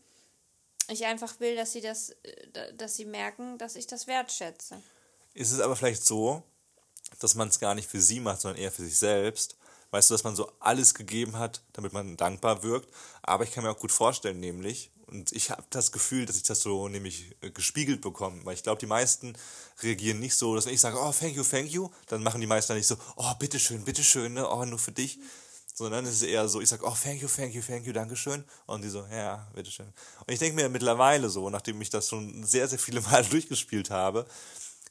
ich einfach will, dass sie das, äh, dass sie merken, dass ich das wertschätze. Ist es aber vielleicht so, dass man es gar nicht für sie macht, sondern eher für sich selbst? Weißt du, dass man so alles gegeben hat, damit man dankbar wirkt? Aber ich kann mir auch gut vorstellen, nämlich, und ich habe das Gefühl, dass ich das so nämlich äh, gespiegelt bekomme, weil ich glaube, die meisten reagieren nicht so, dass wenn ich sage, oh, thank you, thank you, dann machen die meisten nicht so, oh, bitteschön, bitteschön, ne? oh, nur für dich. Sondern es ist eher so, ich sage, oh, thank you, thank you, thank you, dankeschön. Und die so, ja, bitteschön. Und ich denke mir mittlerweile so, nachdem ich das schon sehr, sehr viele Mal durchgespielt habe,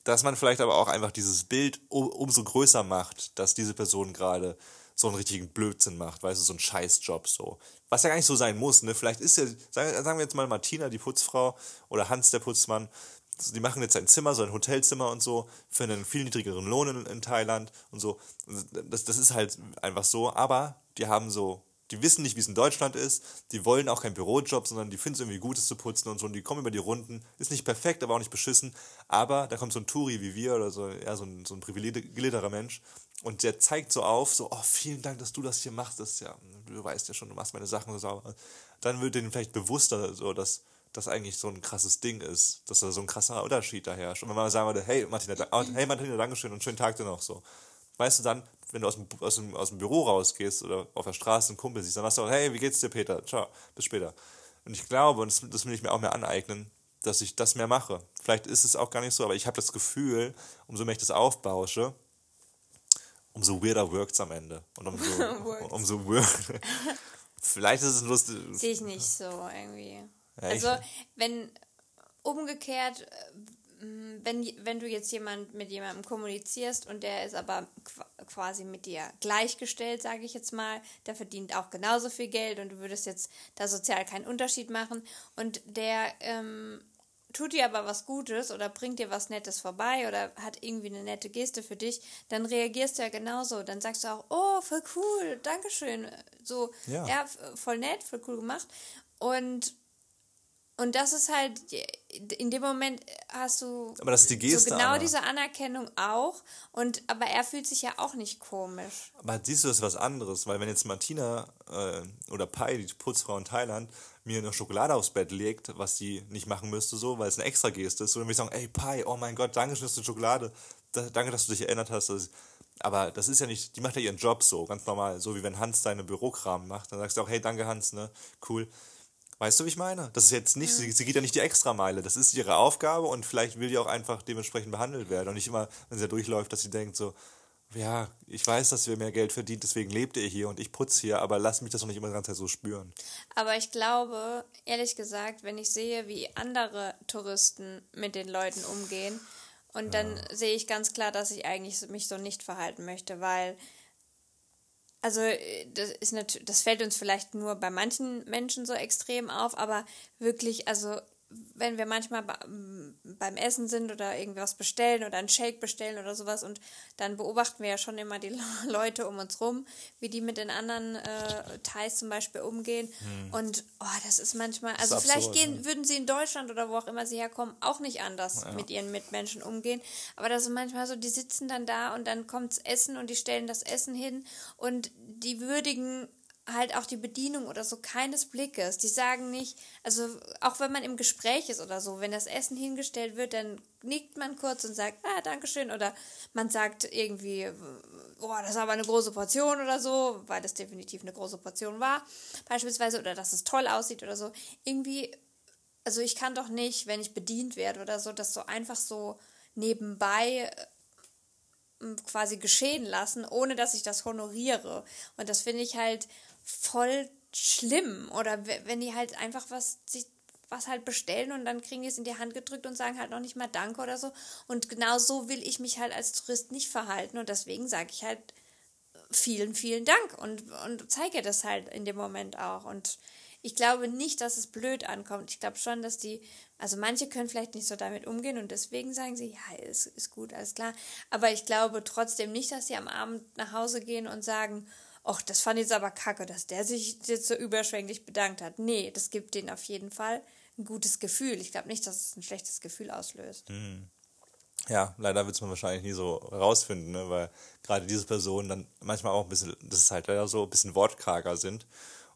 dass man vielleicht aber auch einfach dieses Bild um, umso größer macht, dass diese Person gerade so einen richtigen Blödsinn macht, weißt du, so einen Scheißjob so. Was ja gar nicht so sein muss, ne? Vielleicht ist ja, sagen, wir jetzt mal Martina, die Putzfrau, oder Hans, der Putzmann, die machen jetzt ein Zimmer, so ein Hotelzimmer und so, für einen viel niedrigeren Lohn in, in Thailand und so. Das, das ist halt einfach so, aber die haben so, die wissen nicht, wie es in Deutschland ist, die wollen auch keinen Bürojob, sondern die finden es irgendwie gut, es zu putzen und so, und die kommen über die Runden, ist nicht perfekt, aber auch nicht beschissen, aber da kommt so ein Touri wie wir oder so, ja, so ein, so ein privilegierterer Mensch und der zeigt so auf, so, oh, vielen Dank, dass du das hier machst, das ja, du weißt ja schon, du machst meine Sachen so sauber. Dann wird denen vielleicht bewusster, so, dass das eigentlich so ein krasses Ding ist, dass da so ein krasser Unterschied da herrscht. Und wenn man sagen würde, hey Martina, oh, hey Martina, Dankeschön und schönen Tag dir noch so. Weißt du dann, wenn du aus dem, aus dem, aus dem Büro rausgehst oder auf der Straße einen Kumpel siehst, dann sagst du, auch, hey, wie geht's dir, Peter? Ciao, bis später. Und ich glaube, und das, das will ich mir auch mehr aneignen, dass ich das mehr mache. Vielleicht ist es auch gar nicht so, aber ich habe das Gefühl, umso mehr ich das aufbausche, umso weirder wirkt es am Ende. Und umso, umso weird. Vielleicht ist es lustig. Sehe ich nicht so irgendwie. Ja, also, wenn umgekehrt, äh, wenn, wenn du jetzt jemand mit jemandem kommunizierst und der ist aber qu- quasi mit dir gleichgestellt, sage ich jetzt mal, der verdient auch genauso viel Geld und du würdest jetzt da sozial keinen Unterschied machen und der ähm, tut dir aber was Gutes oder bringt dir was Nettes vorbei oder hat irgendwie eine nette Geste für dich, dann reagierst du ja genauso. Dann sagst du auch, oh, voll cool, Dankeschön. So, Ja. ja, voll nett, voll cool gemacht. Und, und das ist halt, in dem Moment hast du Aber das ist die Geste, so genau Anna. diese Anerkennung auch. Und, aber er fühlt sich ja auch nicht komisch. Aber siehst du, das ist was anderes, weil wenn jetzt Martina äh, oder Pai, die Putzfrau in Thailand, mir eine Schokolade aufs Bett legt, was sie nicht machen müsste, so, weil es eine extra Geste ist, so, dann würde ich sagen, ey Pai, oh mein Gott, danke schön, dass du Schokolade, da, danke, dass du dich erinnert hast. Dass, aber das ist ja nicht, die macht ja ihren Job so, ganz normal, so wie wenn Hans seine Bürokram macht, dann sagst du auch, hey, danke Hans, ne, cool. Weißt du, wie ich meine? Das ist jetzt nicht, sie, sie geht ja nicht die Extrameile. Das ist ihre Aufgabe und vielleicht will die auch einfach dementsprechend behandelt werden. Und nicht immer, wenn sie da durchläuft, dass sie denkt so, ja, ich weiß, dass ihr mehr Geld verdient, deswegen lebt ihr hier und ich putze hier, aber lass mich das doch nicht immer die ganze Zeit so spüren. Aber ich glaube, ehrlich gesagt, wenn ich sehe, wie andere Touristen mit den Leuten umgehen, und dann sehe ich ganz klar, dass ich eigentlich mich so nicht verhalten möchte, weil also das ist natürlich, das fällt uns vielleicht nur bei manchen Menschen so extrem auf, aber wirklich, also wenn wir manchmal be- m, beim Essen sind oder irgendwas bestellen oder einen Shake bestellen oder sowas und dann beobachten wir ja schon immer die Leute um uns rum, wie die mit den anderen äh, Thais zum Beispiel umgehen. Und oh, das ist manchmal, also Hm. ist vielleicht absurd, gehen, ne? würden sie in Deutschland oder wo auch immer sie herkommen, auch nicht anders mit ihren Mitmenschen umgehen. Aber das ist manchmal so, die sitzen dann da und dann kommt's Essen und die stellen das Essen hin und die würdigen halt auch die Bedienung oder so keines Blickes. Die sagen nicht, also auch wenn man im Gespräch ist oder so, wenn das Essen hingestellt wird, dann nickt man kurz und sagt, ah, Dankeschön. Oder man sagt irgendwie, boah, das ist aber eine große Portion oder so, weil das definitiv eine große Portion war, beispielsweise, oder dass es toll aussieht oder so. Irgendwie also ich kann doch nicht, wenn ich bedient werde oder so, das so einfach so nebenbei äh, quasi geschehen lassen, ohne dass ich das honoriere. Und das finde ich halt voll schlimm. Oder we- wenn die halt einfach was sich was halt bestellen und dann kriegen die es in die Hand gedrückt und sagen halt noch nicht mal Danke oder so. Und genau so will ich mich halt als Tourist nicht verhalten. Und deswegen sage ich halt vielen, vielen Dank und, und zeige das halt in dem Moment auch. Und ich glaube nicht, dass es blöd ankommt. Ich glaube schon, dass die, also manche können vielleicht nicht so damit umgehen und deswegen sagen sie, ja, ist, ist gut, alles klar. Aber ich glaube trotzdem nicht, dass sie am Abend nach Hause gehen und sagen, ach, das fand ich jetzt aber kacke, dass der sich jetzt so überschwänglich bedankt hat. Nee, das gibt denen auf jeden Fall ein gutes Gefühl. Ich glaube nicht, dass es ein schlechtes Gefühl auslöst. Ja, leider wird es man wahrscheinlich nie so rausfinden, ne? weil gerade diese Personen dann manchmal auch ein bisschen, das ist halt leider so, ein bisschen wortkarger sind.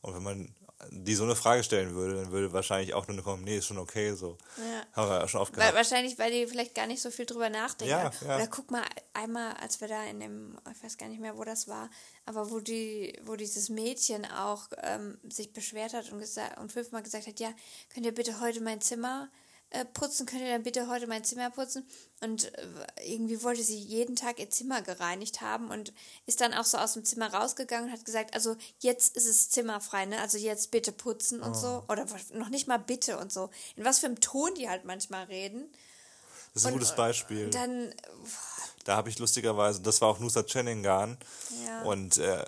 Und wenn man die so eine Frage stellen würde, dann würde wahrscheinlich auch nur kommen, nee, ist schon okay, so. Ja. Haben wir ja schon oft Weil, gehabt. wahrscheinlich, weil die vielleicht gar nicht so viel drüber nachdenken. Ja, ja. Oder guck mal, einmal, als wir da in dem, ich weiß gar nicht mehr, wo das war, aber wo die, wo dieses Mädchen auch ähm, sich beschwert hat und gesagt und fünfmal gesagt hat, ja, könnt ihr bitte heute mein Zimmer äh, putzen, könnt ihr dann bitte heute mein Zimmer putzen? Und äh, irgendwie wollte sie jeden Tag ihr Zimmer gereinigt haben und ist dann auch so aus dem Zimmer rausgegangen und hat gesagt, also jetzt ist es zimmerfrei, ne? Also jetzt bitte putzen und so. Oder noch nicht mal bitte und so. In was für einem Ton die halt manchmal reden. Das ist ein Und- gutes Beispiel. Und dann, Da habe ich lustigerweise, das war auch Nusa Cheningan Ja. und äh,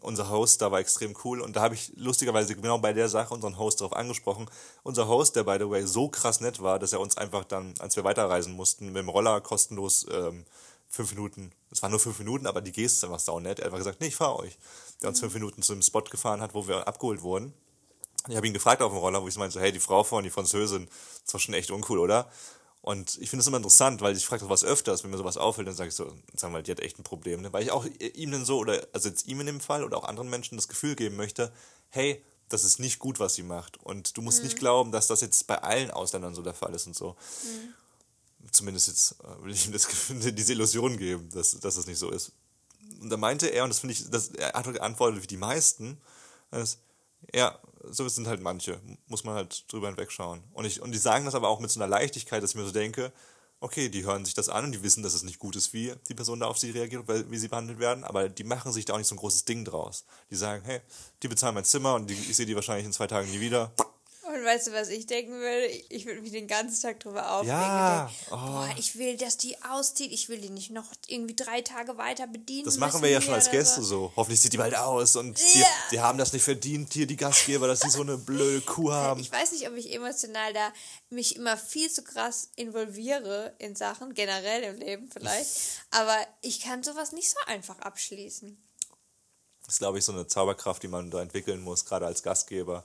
unser Host da war extrem cool und da habe ich lustigerweise genau bei der Sache unseren Host darauf angesprochen. Unser Host, der by the way so krass nett war, dass er uns einfach dann, als wir weiterreisen mussten, mit dem Roller kostenlos ähm, fünf Minuten, es waren nur fünf Minuten, aber die Geste war sau nett. Er hat einfach gesagt, nee, ich fahre euch. Der uns fünf Minuten zu dem Spot gefahren hat, wo wir abgeholt wurden. Ich habe ihn gefragt auf dem Roller, wo ich so meinte, so, hey, die Frau vorne, die Französin, ist doch schon echt uncool, oder? Und ich finde es immer interessant, weil ich frage das was öfters, wenn mir sowas auffällt, dann sage ich so, sagen wir mal, die hat echt ein Problem. Ne? Weil ich auch ihm dann so, oder also jetzt ihm in dem Fall oder auch anderen Menschen das Gefühl geben möchte, hey, das ist nicht gut, was sie macht. Und du musst nicht glauben, dass das jetzt bei allen Ausländern so der Fall ist und so. Zumindest jetzt äh, will ich ihm das, diese Illusion geben, dass, dass das nicht so ist. Und da meinte er, und das finde ich, das, er hat geantwortet wie die meisten, dass, ja, so sind halt manche. Muss man halt drüber hinwegschauen. Und, ich, und die sagen das aber auch mit so einer Leichtigkeit, dass ich mir so denke, okay, die hören sich das an und die wissen, dass es nicht gut ist, wie die Person da auf sie reagiert, wie sie behandelt werden, aber die machen sich da auch nicht so ein großes Ding draus. Die sagen, hey, die bezahlen mein Zimmer und die, ich sehe die wahrscheinlich in zwei Tagen nie wieder. Und weißt du, was ich denken würde? Ich würde mich den ganzen Tag drüber aufregen. Ja, denken, Boah, ich will, dass die auszieht. Ich will die nicht noch irgendwie drei Tage weiter bedienen. Das machen wir ja schon als Gäste so. Hoffentlich sieht die bald aus und die, Ja. die haben das nicht verdient, hier die Gastgeber, dass sie so eine blöde Kuh haben. Ich weiß nicht, ob ich emotional da mich immer viel zu krass involviere in Sachen, generell im Leben vielleicht. Aber ich kann sowas nicht so einfach abschließen. Das ist, glaube ich, so eine Zauberkraft, die man da entwickeln muss, gerade als Gastgeber.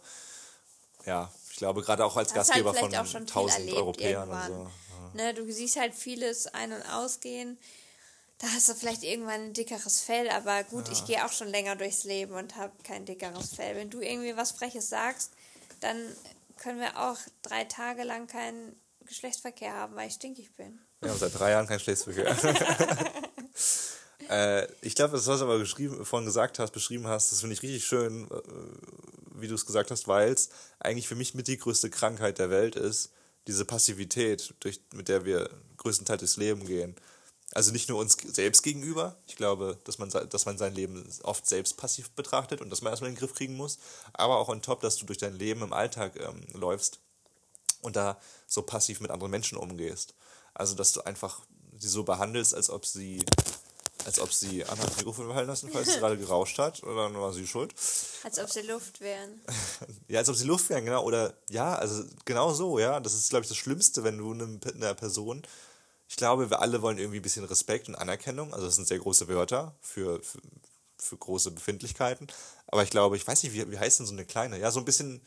Ja, glaube, gerade auch als hast halt Gastgeber vielleicht von auch schon viel tausend erlebt Europäern und so. Ne, du siehst halt vieles ein- und ausgehen. Da hast du vielleicht irgendwann ein dickeres Fell, aber gut, ich gehe auch schon länger durchs Leben und habe kein dickeres Fell. Wenn du irgendwie was Freches sagst, dann können wir auch drei Tage lang keinen Geschlechtsverkehr haben, weil ich stinkig bin. Wir haben seit drei Jahren kein Schleswig-Verkehr. äh, ich glaube, das, was du aber geschrieben, vorhin gesagt hast, beschrieben hast, das finde ich richtig schön, äh, wie du es gesagt hast, weil es eigentlich für mich mit die größte Krankheit der Welt ist, diese Passivität, durch, mit der wir größtenteils durchs Leben gehen. Also nicht nur uns selbst gegenüber. Ich glaube, dass man, dass man sein Leben oft selbst passiv betrachtet und dass man erstmal in den Griff kriegen muss. Aber auch on top, dass du durch dein Leben im Alltag ähm, läufst und da so passiv mit anderen Menschen umgehst. Also, dass du einfach sie so behandelst, als ob sie, als ob sie Anna das Mikrofon behalten lassen, falls es gerade gerauscht hat, oder dann war sie schuld. Als ob sie Luft wären. Ja, als ob sie Luft wären, genau. Oder ja, also genau so, ja. Das ist, glaube ich, das Schlimmste, wenn du einer Person. Ich glaube, wir alle wollen irgendwie ein bisschen Respekt und Anerkennung. Also das sind sehr große Wörter für, für, für große Befindlichkeiten. Aber ich glaube, ich weiß nicht, wie, wie heißt denn so eine kleine? Ja, so ein bisschen,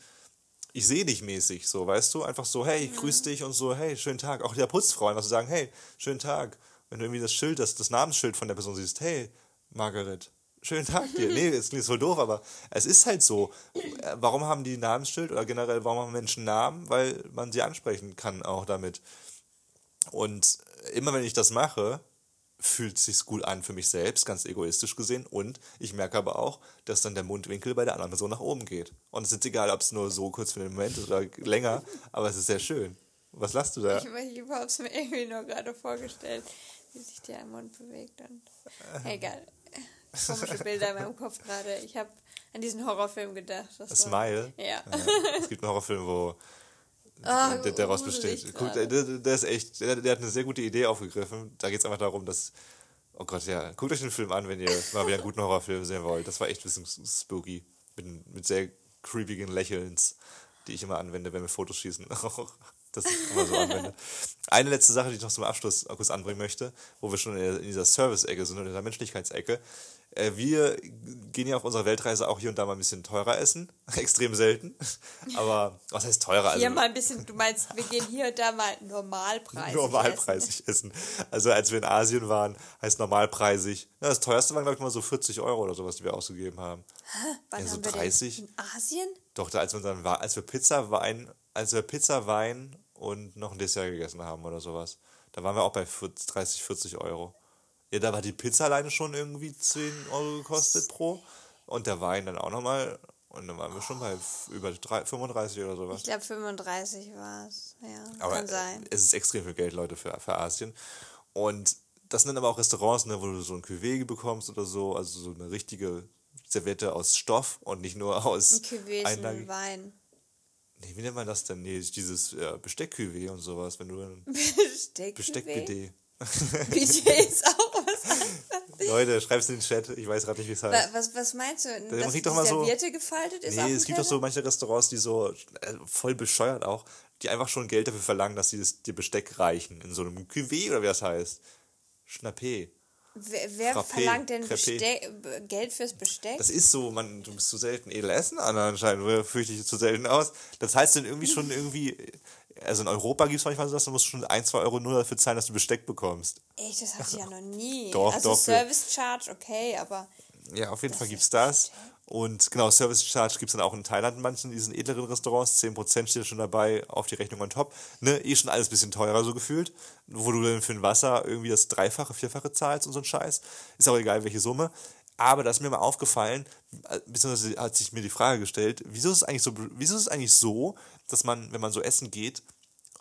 ich sehe dich mäßig, so, weißt du? Einfach so, hey, ich grüß dich und so, hey, schönen Tag. Auch der Putzfrau, einfach so sagen, hey, schönen Tag. Wenn du irgendwie das Schild, das, das Namensschild von der Person siehst, hey, Margaret, schönen Tag dir. Nee, es klingt voll doof, aber es ist halt so. Äh, Warum haben die Namensschild oder generell, warum haben Menschen Namen? Weil man sie ansprechen kann auch damit. Und immer wenn ich das mache, fühlt sich's gut an für mich selbst, ganz egoistisch gesehen. Und ich merke aber auch, dass dann der Mundwinkel bei der anderen Person nach oben geht. Und es ist egal, ob es nur so kurz für den Moment ist oder länger, aber es ist sehr schön. Was lachst du da? Ich, ich habe es mir irgendwie nur gerade vorgestellt, wie sich der Mund bewegt. Und egal. Komische Bilder in meinem Kopf gerade. Ich habe an diesen Horrorfilm gedacht. Das war- Smile. Ja. Es gibt einen Horrorfilm, wo Ah, der daraus besteht. Guck, der, der ist echt, der, der hat eine sehr gute Idee aufgegriffen. Da geht es einfach darum, dass. Oh Gott, ja. Guckt euch den Film an, wenn ihr mal wieder einen guten Horrorfilm sehen wollt. Das war echt ein bisschen spooky. Mit, mit sehr creepigen Lächelns, die ich immer anwende, wenn wir Fotos schießen. das ich immer so anwende. Eine letzte Sache, die ich noch zum Abschluss kurz anbringen möchte, wo wir schon in dieser Service-Ecke sind in der Menschlichkeitsecke. Äh, Wir gehen ja auf unserer Weltreise auch hier und da mal ein bisschen teurer essen. Extrem selten. Aber was heißt teurer? Also, Hier mal ein bisschen, du meinst, wir gehen hier und da mal normalpreisig. normalpreisig essen. Also als wir in Asien waren, heißt normalpreisig. Ja, das teuerste waren, glaube ich, mal so 40 Euro oder sowas, die wir ausgegeben haben. Essen. Wann Ja, so haben wir 30. Denn? In Asien? Doch, da, als wir dann war, als wir Pizza, Wein, als wir Pizza, Wein und noch ein Dessert gegessen haben oder sowas, da waren wir auch bei 40, 30, 40 Euro. Ja, da war die Pizza alleine schon irgendwie 10 Euro gekostet pro und der Wein dann auch nochmal und dann waren wir schon bei über drei- 35 oder sowas. Ich glaube 35 war es. Ja, Aber kann sein. es ist extrem viel Geld, Leute, für, für Asien. Und das sind aber auch Restaurants, ne, wo du so ein Cuvée bekommst oder so, also so eine richtige Serviette aus Stoff und nicht nur aus Ein Cuvée ist ein Wein. Nee, wie nennt man das denn? Nee, dieses ja, Besteck-Cuvée und sowas, wenn du ein Besteck. Besteck-BD. Budget ist auch was. Leute, schreib's in den Chat, ich weiß gerade nicht, wie es heißt. Was, was meinst du? man Dass doch mal so- Serviette gefaltet ist? Nee, es gibt doch so manche Restaurants, die so äh, voll bescheuert auch, die einfach schon Geld dafür verlangen, dass sie das, dir Besteck reichen. In so einem Cuvée oder wie das heißt. Schnappé. Wer, wer Frappé, verlangt denn Geld fürs Besteck? Das ist so, man, du bist zu selten edel essen, Anna, anscheinend. Fürchte dich zu selten aus. Das heißt dann irgendwie schon irgendwie, also in Europa gibt es manchmal so, dass du musst schon ein, zwei Euro nur dafür zahlen, dass du Besteck bekommst. Echt, das hatte ich ja noch nie. Doch, also doch, Service Charge, okay, aber Ja, auf jeden Fall ist gibt's das. Und genau, Service Charge gibt's dann auch in Thailand in manchen diesen edleren Restaurants. 10% steht schon dabei auf die Rechnung on top. Ne, eh schon alles bisschen teurer so gefühlt. Wo du dann für ein Wasser irgendwie das Dreifache, Vierfache zahlst und so ein Scheiß. Ist auch egal, welche Summe. Aber da ist mir mal aufgefallen, äh, beziehungsweise hat sich mir die Frage gestellt, wieso ist es eigentlich so, wieso ist es eigentlich so, dass man, wenn man so essen geht,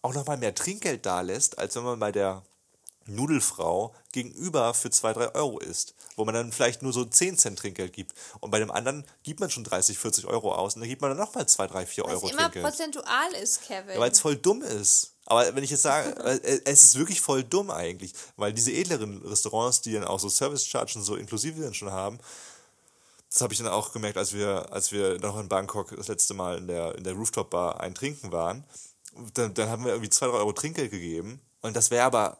auch nochmal mehr Trinkgeld da lässt, als wenn man bei der Nudelfrau gegenüber für 2, 3 Euro isst, wo man dann vielleicht nur so 10 Cent Trinkgeld gibt. Und bei dem anderen gibt man schon 30, 40 Euro aus und dann gibt man dann nochmal 2, 3, 4 Euro Was immer prozentual ist, Kevin. Ja, weil es voll dumm ist. Aber wenn ich jetzt sage, äh, es ist wirklich voll dumm eigentlich, weil diese edleren Restaurants, die dann auch so Service Charges so inklusive dann schon haben, das habe ich dann auch gemerkt, als wir, als wir noch in Bangkok das letzte Mal in der, in der Rooftop-Bar ein Trinken waren. Dann, dann haben wir irgendwie 2, 3 Euro Trinkgeld gegeben. Und das wäre aber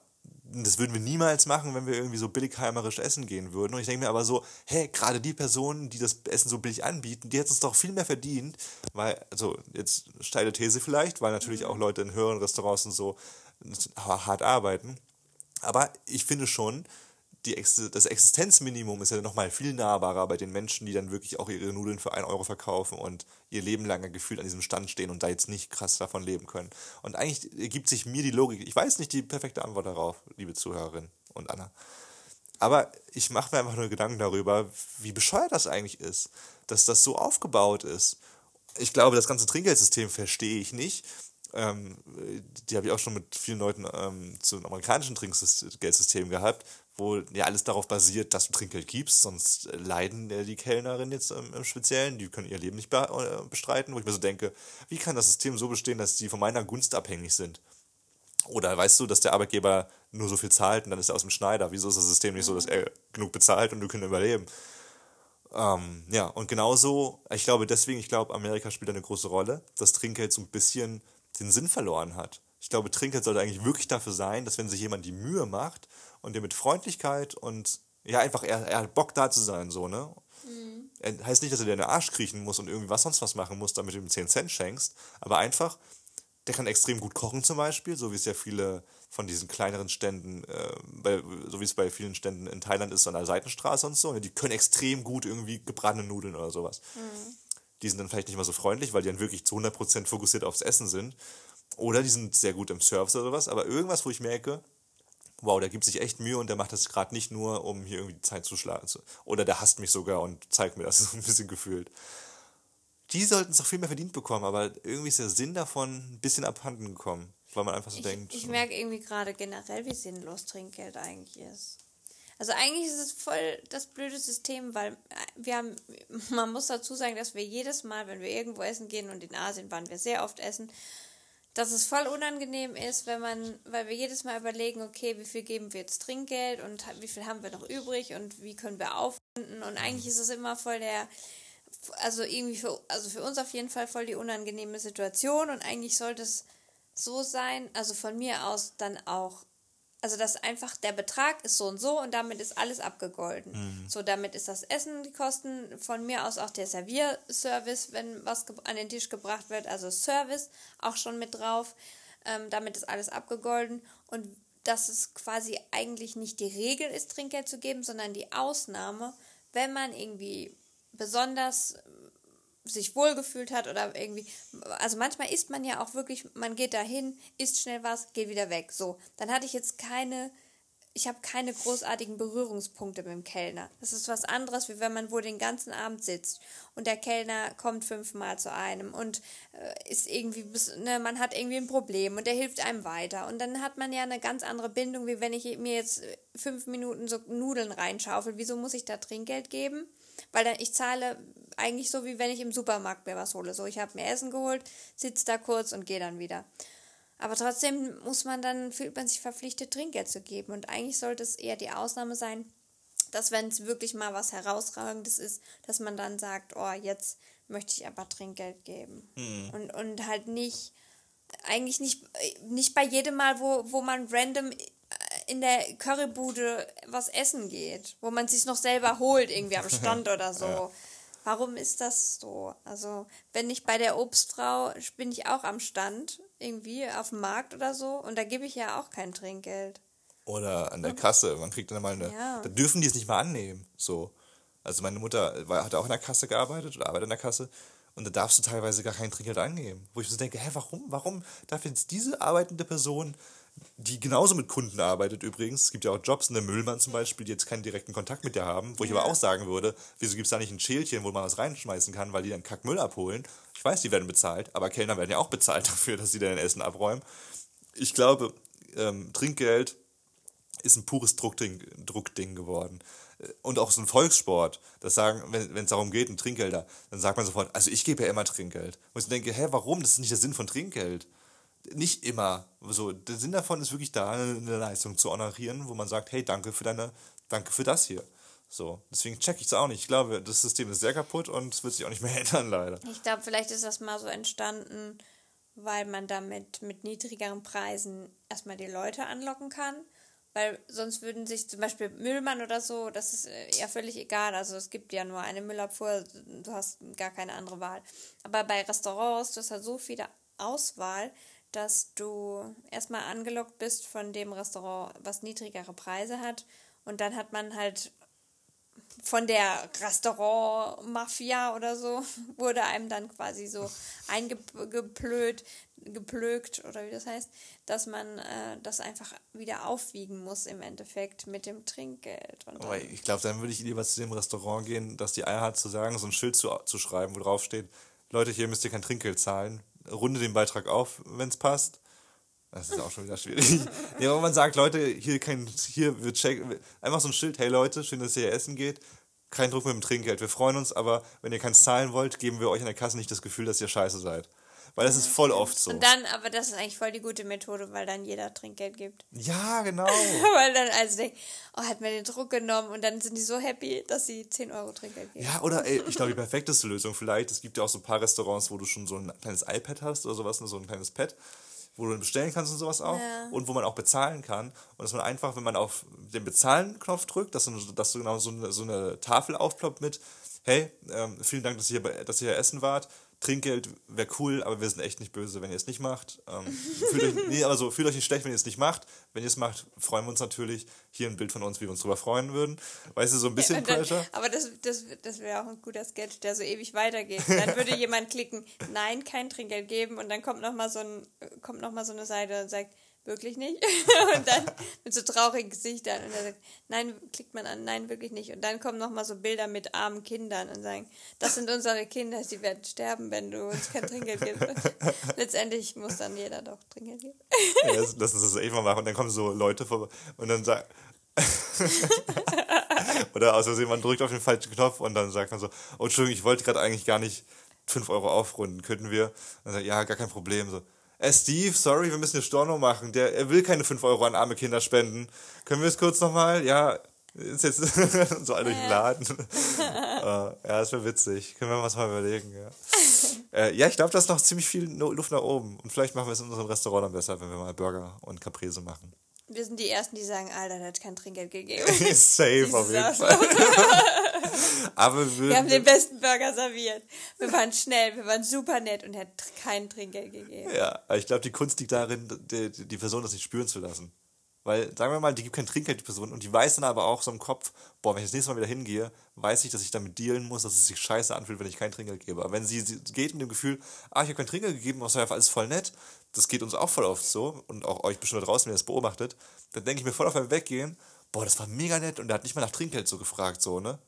das würden wir niemals machen, wenn wir irgendwie so billigheimerisch essen gehen würden. Und ich denke mir aber so, hey, gerade die Personen, die das Essen so billig anbieten, die hätten es doch viel mehr verdient, weil, also jetzt steile These vielleicht, weil natürlich mhm. auch Leute in höheren Restaurants und so hart arbeiten. Aber ich finde schon, die das Existenzminimum ist ja nochmal viel nahbarer bei den Menschen, die dann wirklich auch ihre Nudeln für 1 Euro verkaufen und ihr Leben lang gefühlt an diesem Stand stehen und da jetzt nicht krass davon leben können. Und eigentlich ergibt sich mir die Logik, ich weiß nicht die perfekte Antwort darauf, liebe Zuhörerin und Anna. Aber ich mache mir einfach nur Gedanken darüber, wie bescheuert das eigentlich ist, dass das so aufgebaut ist. Ich glaube, das ganze Trinkgeldsystem verstehe ich nicht. Ähm, die habe ich auch schon mit vielen Leuten ähm, zu einem amerikanischen Trinkgeldsystem gehabt, wo ja alles darauf basiert, dass du Trinkgeld gibst, sonst leiden äh, die Kellnerinnen jetzt im, Speziellen, die können ihr Leben nicht äh, bestreiten, wo ich mir so denke, wie kann das System so bestehen, dass sie von meiner Gunst abhängig sind? Oder weißt du, dass der Arbeitgeber nur so viel zahlt und dann ist er aus dem Schneider? Wieso ist das System nicht so, dass er genug bezahlt und du kannst überleben? Ähm, ja, und genauso, ich glaube deswegen, ich glaube, Amerika spielt eine große Rolle, dass Trinkgeld so ein bisschen den Sinn verloren hat. Ich glaube, Trinkgeld sollte eigentlich wirklich dafür sein, dass wenn sich jemand die Mühe macht und der mit Freundlichkeit und ja, einfach, er, er hat Bock da zu sein, so, ne? Mhm. Heißt nicht, dass er dir in den Arsch kriechen muss und irgendwie was sonst was machen muss, damit du ihm 10 Cent schenkst, aber einfach, der kann extrem gut kochen zum Beispiel, so wie es ja viele von diesen kleineren Ständen, äh, bei, so wie es bei vielen Ständen in Thailand ist, so an der Seitenstraße und so, ne? die können extrem gut irgendwie gebratene Nudeln oder sowas. Mhm. Die sind dann vielleicht nicht mal so freundlich, weil die dann wirklich zu 100% fokussiert aufs Essen sind. Oder die sind sehr gut im Service oder sowas, aber irgendwas, wo ich merke, wow, der gibt sich echt Mühe und der macht das gerade nicht nur, um hier irgendwie die Zeit zu schlagen. Oder der hasst mich sogar und zeigt mir das so ein bisschen gefühlt. Die sollten es auch viel mehr verdient bekommen, aber irgendwie ist der Sinn davon ein bisschen abhanden gekommen, weil man einfach so ich, denkt. Ich merke irgendwie gerade generell, wie sinnlos Trinkgeld eigentlich ist. Also eigentlich ist es voll das blöde System, weil wir haben, man muss dazu sagen, dass wir jedes Mal, wenn wir irgendwo essen gehen und in Asien waren wir sehr oft essen, dass es voll unangenehm ist, wenn man, weil wir jedes Mal überlegen, okay, wie viel geben wir jetzt Trinkgeld und wie viel haben wir noch übrig und wie können wir aufrunden? Und eigentlich ist es immer voll der, also irgendwie für, also für uns auf jeden Fall voll die unangenehme Situation und eigentlich sollte es so sein, also von mir aus dann auch also dass einfach der Betrag ist so und so und damit ist alles abgegolten. Mhm. So, damit ist das Essen die Kosten, von mir aus auch der Servierservice, wenn was an den Tisch gebracht wird, also Service auch schon mit drauf. Ähm, damit ist alles abgegolten und dass es quasi eigentlich nicht die Regel ist, Trinkgeld zu geben, sondern die Ausnahme, wenn man irgendwie besonders sich wohlgefühlt hat oder irgendwie, also manchmal isst man ja auch wirklich, man geht dahin, isst schnell was, geht wieder weg. So, dann hatte ich jetzt keine, ich habe keine großartigen Berührungspunkte mit dem Kellner. Das ist was anderes, wie wenn man wohl den ganzen Abend sitzt und der Kellner kommt fünfmal zu einem und äh, ist irgendwie, ne, man hat irgendwie ein Problem und der hilft einem weiter. Und dann hat man ja eine ganz andere Bindung, wie wenn ich mir jetzt fünf Minuten so Nudeln reinschaufel. Wieso muss ich da Trinkgeld geben? Weil dann, ich zahle eigentlich so, wie wenn ich im Supermarkt mir was hole. So, ich habe mir Essen geholt, sitze da kurz und gehe dann wieder. Aber trotzdem muss man dann, fühlt man sich verpflichtet, Trinkgeld zu geben. Und eigentlich sollte es eher die Ausnahme sein, dass wenn es wirklich mal was Herausragendes ist, dass man dann sagt, oh, jetzt möchte ich aber Trinkgeld geben. Mhm. Und, und halt nicht, eigentlich nicht, nicht bei jedem Mal, wo, wo man random in der Currybude was essen geht, wo man sich noch selber holt, irgendwie am Stand oder so. Ja. Warum ist das so? Also, wenn ich bei der Obstfrau bin ich auch am Stand, irgendwie auf dem Markt oder so, und da gebe ich ja auch kein Trinkgeld. Oder an der Kasse, man kriegt dann mal eine. Ja. Da dürfen die es nicht mal annehmen. So. Also meine Mutter war, hat auch in der Kasse gearbeitet oder arbeitet in der Kasse. Und da darfst du teilweise gar kein Trinkgeld angeben. Wo ich so denke, hä, warum? Warum darf jetzt diese arbeitende Person die genauso mit Kunden arbeitet übrigens. Es gibt ja auch Jobs, eine Müllmann zum Beispiel, die jetzt keinen direkten Kontakt mit dir haben, wo ich aber auch sagen würde, wieso gibt es da nicht ein Schälchen, wo man was reinschmeißen kann, weil die dann Kackmüll abholen. Ich weiß, die werden bezahlt, aber Kellner werden ja auch bezahlt dafür, dass sie dann Essen abräumen. Ich glaube, ähm, Trinkgeld ist ein pures Druckding, Druckding geworden. Und auch so ein Volkssport, das sagen, wenn es darum geht, ein Trinkgelder, dann sagt man sofort, also ich gebe ja immer Trinkgeld. Und ich denke, hä, warum? Das ist nicht der Sinn von Trinkgeld nicht immer. So, der Sinn davon ist wirklich da, eine Leistung zu honorieren, wo man sagt, hey, danke für deine, danke für das hier. So, deswegen check ich es auch nicht. Ich glaube, das System ist sehr kaputt und es wird sich auch nicht mehr ändern, leider. Ich glaube, vielleicht ist das mal so entstanden, weil man damit mit niedrigeren Preisen erstmal die Leute anlocken kann. Weil sonst würden sich zum Beispiel Müllmann oder so, das ist äh, ja völlig egal. Also es gibt ja nur eine Müllabfuhr, du hast gar keine andere Wahl. Aber bei Restaurants, du hast halt so viele Auswahl, dass du erstmal angelockt bist von dem Restaurant, was niedrigere Preise hat. Und dann hat man halt von der Restaurant-Mafia oder so, wurde einem dann quasi so eingeplöht, geplögt oder wie das heißt, dass man äh, das einfach wieder aufwiegen muss im Endeffekt mit dem Trinkgeld. Aber ich glaube, dann würde ich lieber zu dem Restaurant gehen, dass die Eier hat zu sagen, so ein Schild zu, zu schreiben, wo drauf steht, Leute, hier müsst ihr kein Trinkgeld zahlen runde den Beitrag auf, wenn es passt. Das ist auch schon wieder schwierig. ja, aber man sagt, Leute, hier kein, hier wird check, einfach so ein Schild, hey Leute, schön, dass ihr hier essen geht. Kein Druck mit dem Trinkgeld. Wir freuen uns, aber wenn ihr keins zahlen wollt, geben wir euch in der Kasse nicht das Gefühl, dass ihr scheiße seid. Weil das ist voll oft so. Und dann, aber das ist eigentlich voll die gute Methode, weil dann jeder Trinkgeld gibt. Ja, genau. weil dann also denkt, oh, hat mir den Druck genommen und dann sind die so happy, dass sie 10 Euro Trinkgeld geben. Ja, oder ey, ich glaube, die perfekteste Lösung vielleicht, es gibt ja auch so ein paar Restaurants, wo du schon so ein kleines iPad hast oder sowas, so ein kleines Pad wo du dann bestellen kannst und sowas auch ja. und wo man auch bezahlen kann und dass man einfach, wenn man auf den Bezahlen-Knopf drückt, dass, dass du genau so eine, so eine Tafel aufploppt mit, hey, ähm, vielen Dank, dass ihr, dass ihr hier essen wart, Trinkgeld wäre cool, aber wir sind echt nicht böse, wenn ihr es nicht macht. Ähm, fühlt, euch, nee, also fühlt euch nicht schlecht, wenn ihr es nicht macht. Wenn ihr es macht, freuen wir uns natürlich. Hier ein Bild von uns, wie wir uns drüber freuen würden. Weißt du, so ein bisschen ja, dann, Pressure. Aber das, das, das wäre auch ein guter Sketch, der so ewig weitergeht. Dann würde jemand klicken, nein, kein Trinkgeld geben und dann kommt nochmal so, ein, noch so eine Seite und sagt, wirklich nicht? und dann mit so traurigen Gesichtern. Und er sagt, nein, klickt man an, nein, wirklich nicht. Und dann kommen nochmal so Bilder mit armen Kindern und sagen, das sind unsere Kinder, sie werden sterben, wenn du uns kein Trinkgeld gibst. Letztendlich muss dann jeder doch Trinkgeld geben. ja, lass uns das echt mal machen. Und dann kommen so Leute vorbei und dann sagen, Oder aus Versehen, man drückt auf den falschen Knopf und dann sagt man so, oh Entschuldigung, ich wollte gerade eigentlich gar nicht 5 Euro aufrunden, könnten wir? Und dann sagt, ja, gar kein Problem. So, äh, Steve, sorry, wir müssen eine Storno machen. Der, er will keine 5 Euro an arme Kinder spenden. Können wir es kurz nochmal? Ja, ist jetzt so all durch den Laden. uh, ja, das wäre witzig. Können wir was mal überlegen, ja. äh, ja, ich glaube, da ist noch ziemlich viel Luft nach oben. Und vielleicht machen wir es in unserem Restaurant dann besser, wenn wir mal Burger und Caprese machen. Wir sind die Ersten, die sagen, Alter, der hat kein Trinkgeld gegeben. Safe auf jeden Fall. Aber wir, wir haben den besten Burger serviert. Wir waren schnell, wir waren super nett und er hat kein Trinkgeld gegeben. Ja, ich glaube, die Kunst liegt darin, die, die Person das nicht spüren zu lassen. Weil, sagen wir mal, die gibt kein Trinkgeld, die Person, und die weiß dann aber auch so im Kopf, boah, wenn ich das nächste Mal wieder hingehe, weiß ich, dass ich damit dealen muss, dass es sich scheiße anfühlt, wenn ich kein Trinkgeld gebe. Aber wenn sie, sie geht mit dem Gefühl, ah, ich habe kein Trinkgeld gegeben, was war alles voll nett, das geht uns auch voll oft so, und auch euch bestimmt da draußen, wenn ihr das beobachtet, dann denke ich mir voll auf beim Weggehen, boah, das war mega nett, und der hat nicht mal nach Trinkgeld so gefragt, so, ne?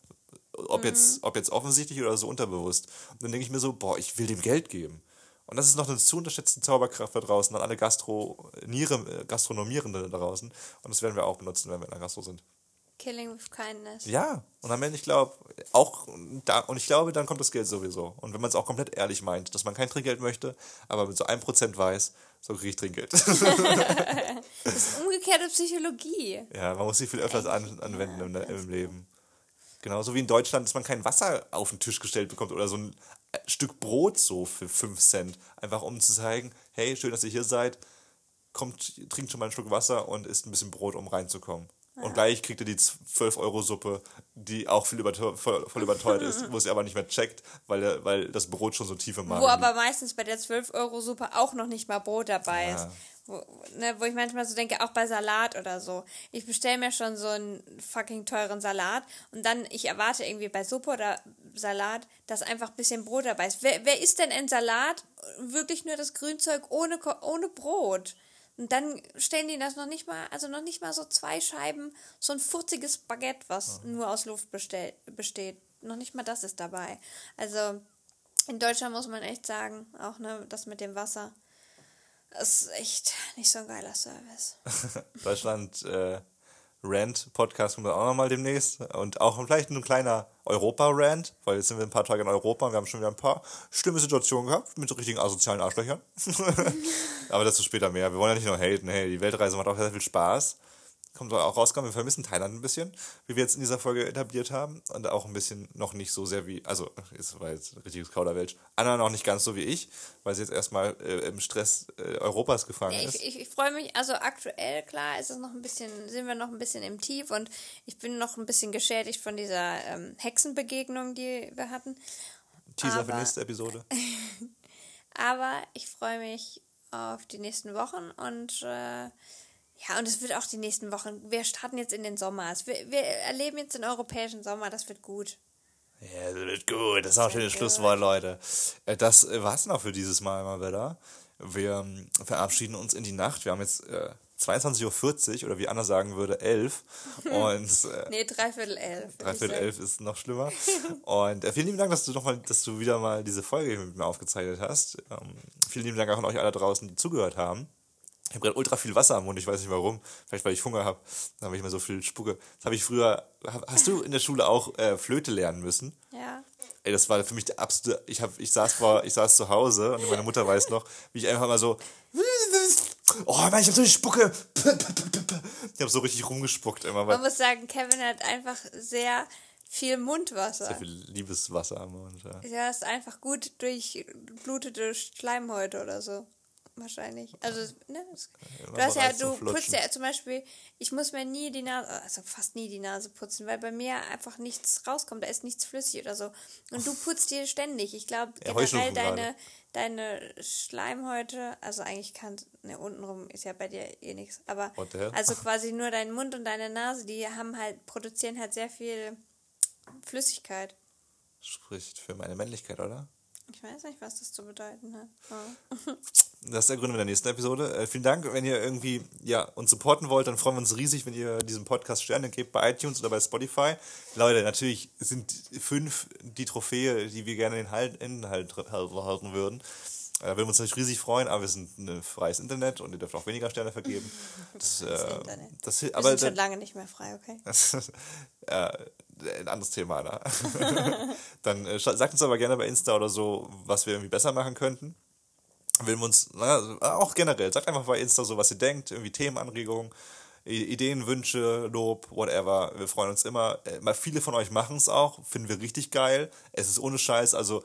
Ob, mhm. jetzt, ob jetzt offensichtlich oder so unterbewusst. Und dann denke ich mir so, boah, ich will dem Geld geben. Und das ist noch eine zu unterschätzte Zauberkraft da draußen, an alle Gastro äh, Gastronomierenden da draußen. Und das werden wir auch benutzen, wenn wir in der Gastro sind. Killing with kindness. Ja, und am Ende, ich glaube, auch da, und ich glaube, dann kommt das Geld sowieso. Und wenn man es auch komplett ehrlich meint, dass man kein Trinkgeld möchte, aber mit so einem Prozent weiß, so kriege ich Trinkgeld. das ist umgekehrte Psychologie. Ja, man muss sie viel öfters an, anwenden ja, im, im Leben. Genauso wie in Deutschland, dass man kein Wasser auf den Tisch gestellt bekommt oder so ein Stück Brot so für 5 Cent. Einfach um zu zeigen, hey, schön, dass ihr hier seid. Kommt, trinkt schon mal ein Stück Wasser und isst ein bisschen Brot, um reinzukommen. Ja. Und gleich kriegt ihr die 12-Euro-Suppe, die auch viel überteuert, voll, voll überteuert ist, wo sie aber nicht mehr checkt, weil, weil das Brot schon so tief im Magen Wo aber meistens bei der 12-Euro-Suppe auch noch nicht mal Brot dabei ja. ist. Wo, ne, wo ich manchmal so denke, auch bei Salat oder so. Ich bestelle mir schon so einen fucking teuren Salat und dann, ich erwarte irgendwie bei Suppe oder Salat, dass einfach ein bisschen Brot dabei ist. Wer, wer isst denn ein Salat? Wirklich nur das Grünzeug ohne, ohne Brot? Und dann stellen die das noch nicht mal, also noch nicht mal so zwei Scheiben, so ein furziges Baguette, was nur aus Luft bestell, besteht. Noch nicht mal das ist dabei. Also in Deutschland muss man echt sagen, auch ne, das mit dem Wasser, das ist echt nicht so ein geiler Service. Deutschland äh, Rant Podcast kommt dann auch nochmal demnächst und auch vielleicht ein kleiner Europa-Rant, weil jetzt sind wir ein paar Tage in Europa und wir haben schon wieder ein paar schlimme Situationen gehabt mit so richtigen asozialen Arschlöchern. Aber dazu später mehr. Wir wollen ja nicht nur haten, hey, die Weltreise macht auch sehr viel Spaß kommt auch rauskommen. Wir vermissen Thailand ein bisschen, wie wir jetzt in dieser Folge etabliert haben. Und auch ein bisschen noch nicht so sehr wie, also, es war jetzt ein richtiges Kauderwelsch. Anna noch nicht ganz so wie ich, weil sie jetzt erstmal äh, im Stress äh, Europas gefangen Ja, ist. ich, ich, freue mich, also aktuell, klar, ist es noch ein bisschen, sind wir noch ein bisschen im Tief und ich bin noch ein bisschen geschädigt von dieser ähm, Hexenbegegnung, die wir hatten. Teaser für aber- nächste Episode. Aber ich freue mich auf die nächsten Wochen und äh, ja, und es wird auch die nächsten Wochen. Wir starten jetzt in den Sommer. Wir, wir erleben jetzt den europäischen Sommer, das wird gut. Ja, das wird gut. Das ist auch ein schönes. Schlusswort, Leute. Äh, Das war's noch für dieses Mal mal wieder. Wir ähm, verabschieden uns in die Nacht. Wir haben jetzt äh, 22.40 Uhr oder wie Anna sagen würde, 11. Und äh, Nee, dreiviertel elf. würd ich Dreiviertel sagen. elf ist noch schlimmer. Und äh, vielen lieben Dank, dass du noch mal, dass du wieder mal diese Folge mit mir aufgezeichnet hast. Ähm, vielen lieben Dank auch an euch alle draußen, die zugehört haben. Ich habe gerade ultra viel Wasser am Mund, ich weiß nicht warum. Vielleicht weil ich Hunger habe. Dann habe ich immer so viel Spucke. Das habe ich früher. Hast du in der Schule auch äh, Flöte lernen müssen? Ja. Ey, das war für mich der absolute. Ich hab, ich saß vor, ich saß zu Hause und meine Mutter weiß noch, wie ich einfach mal so. Oh Mann, ich hab so die Spucke. Ich habe so richtig rumgespuckt immer, Man muss sagen, Kevin hat einfach sehr viel Mundwasser. sehr viel Liebeswasser am Mund. Ja. Ja, ist einfach gut durchblutete Schleimhäute oder so. Wahrscheinlich. Also, ne? Du hast ja, du putzt ja zum Beispiel, ich muss mir nie die Nase, also fast nie die Nase putzen, weil bei mir einfach nichts rauskommt, da ist nichts flüssig oder so. Und du putzt dir ständig. Ich glaube, Ja, generell deine, deine Schleimhäute, also eigentlich kann, ne, untenrum ist ja bei dir eh nichts, aber also quasi nur dein Mund und deine Nase, die haben halt, produzieren halt sehr viel Flüssigkeit. Spricht für meine Männlichkeit, oder? Ich weiß nicht, was das zu bedeuten hat. Oh. Das ist der Grund in der nächsten Episode. Äh, vielen Dank. Wenn ihr irgendwie ja, uns supporten wollt, dann freuen wir uns riesig, wenn ihr diesem Podcast Sterne gebt bei iTunes oder bei Spotify. Leute, natürlich sind fünf die Trophäe, die wir gerne in den Halt- Inhalt halten würden. Äh, Da würden wir uns natürlich riesig freuen, aber wir sind ein freies Internet und ihr dürft auch weniger Sterne vergeben. Das, äh, Internet. das, Wir aber sind schon lange nicht mehr frei, okay? äh, ein anderes Thema, ne? Dann äh, sagt uns aber gerne bei Insta oder so, was wir irgendwie besser machen könnten. Will uns, na, auch generell, sagt einfach bei Insta so, was ihr denkt, irgendwie Themenanregungen, Ideen, Wünsche, Lob, whatever. Wir freuen uns immer. Äh, mal viele von euch machen es auch, finden wir richtig geil. Es ist ohne Scheiß, also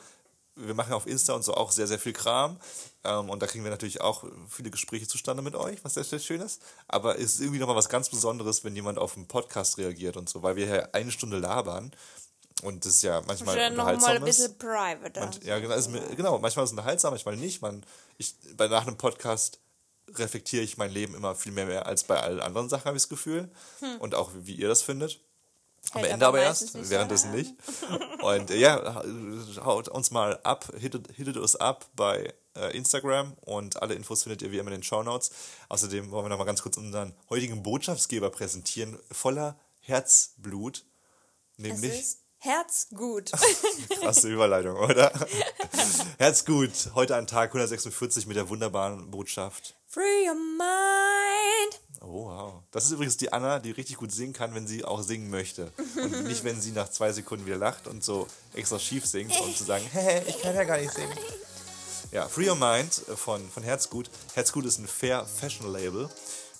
wir machen auf Insta und so auch sehr, sehr viel Kram. Ähm, und da kriegen wir natürlich auch viele Gespräche zustande mit euch, was sehr, sehr schön ist. Aber es ist irgendwie nochmal was ganz Besonderes, wenn jemand auf einen Podcast reagiert und so, weil wir ja eine Stunde labern. Und das ist ja manchmal noch mal unterhaltsam ein bisschen private. Man, ja, genau, ist mir, genau. Manchmal ist es unterhaltsam, manchmal nicht. Man, ich, bei nach einem Podcast reflektiere ich mein Leben immer viel mehr, mehr als bei allen anderen Sachen, habe ich das Gefühl. Und auch, wie ihr das findet. Am Hält Ende aber erst, nicht währenddessen nicht. Und äh, ja, haut uns mal ab, hittet, hittet uns ab bei äh, Instagram und alle Infos findet ihr wie immer in den Shownotes. Außerdem wollen wir noch mal ganz kurz unseren heutigen Botschaftsgeber präsentieren, voller Herzblut. Nämlich ist Herzgut. Krasse Überleitung, oder? Herzgut. Heute an Tag 146 mit der wunderbaren Botschaft. Free your mind. Oh, wow. Das ist übrigens die Anna, die richtig gut singen kann, wenn sie auch singen möchte. Und nicht, wenn sie nach zwei Sekunden wieder lacht und so extra schief singt, um zu sagen, hey, ich kann ja gar nicht singen. Ja, Free Your Mind von, von Herzgut. Herzgut ist ein Fair Fashion Label,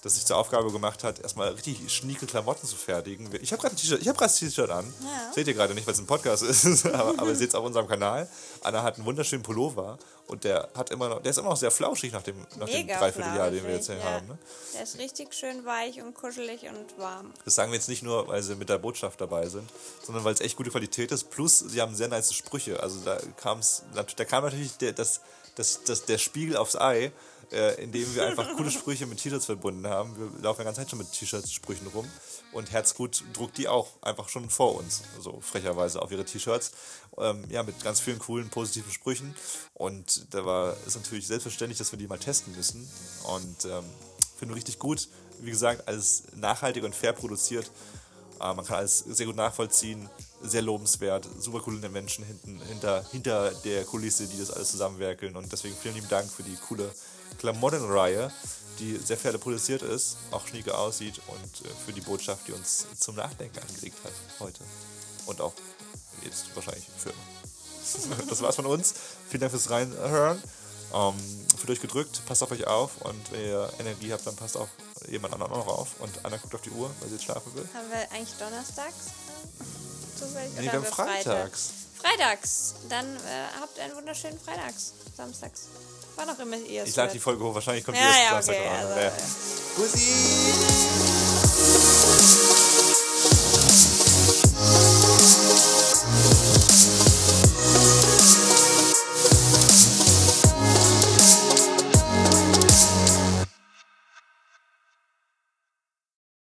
das sich zur Aufgabe gemacht hat, erstmal richtig schnieke Klamotten zu fertigen. Ich habe gerade ein T-Shirt, ich habe gerade das T-Shirt an. Ja. Seht ihr gerade nicht, weil es ein Podcast ist, aber, aber ihr seht es auf unserem Kanal. Anna hat einen wunderschönen Pullover und der hat immer noch, der ist immer noch sehr flauschig nach dem, nach dem Dreivierteljahr, den wir jetzt hier ja. haben. Ne? Der ist richtig schön weich und kuschelig und warm. Das sagen wir jetzt nicht nur, weil sie mit der Botschaft dabei sind, sondern weil es echt gute Qualität ist. Plus, sie haben sehr nice Sprüche. Also da kam's, da kam natürlich der, das, das, das, der Spiegel aufs Ei, äh, indem wir einfach coole Sprüche mit T-Shirts verbunden haben. Wir laufen ja ganze Zeit schon mit T-Shirts, Sprüchen rum. Und Herzgut druckt die auch einfach schon vor uns, so frecherweise auf ihre T-Shirts. Ähm, ja, mit ganz vielen coolen, positiven Sprüchen. Und da war ist natürlich selbstverständlich, dass wir die mal testen müssen. Und ähm, Finde ich richtig gut. Wie gesagt, alles nachhaltig und fair produziert. Äh, man kann alles sehr gut nachvollziehen. Sehr lobenswert. Super coole Menschen hinten, hinter, hinter der Kulisse, die das alles zusammenwerkeln. Und deswegen vielen lieben Dank für die coole Klamottenreihe, die sehr fair produziert ist, auch schnieke aussieht und äh, für die Botschaft, die uns zum Nachdenken angeregt hat heute. Und auch jetzt wahrscheinlich für. Das war's von uns. Vielen Dank fürs Reinhören. Ähm, fühlt euch gedrückt, passt auf euch auf und wenn ihr Energie habt, dann passt auf jemand anderen auch noch auf und Anna guckt auf die Uhr, weil sie jetzt schlafen will. Haben wir eigentlich donnerstags? Zufällig? Nee, wir haben freitags. Freitags. Dann äh, habt einen wunderschönen Freitags. Samstags. Wann auch immer ihr es Ich lade die Folge hoch, wahrscheinlich kommt die Ja, erst ja, Samstag okay, online. also, Ja. ja. Bussi!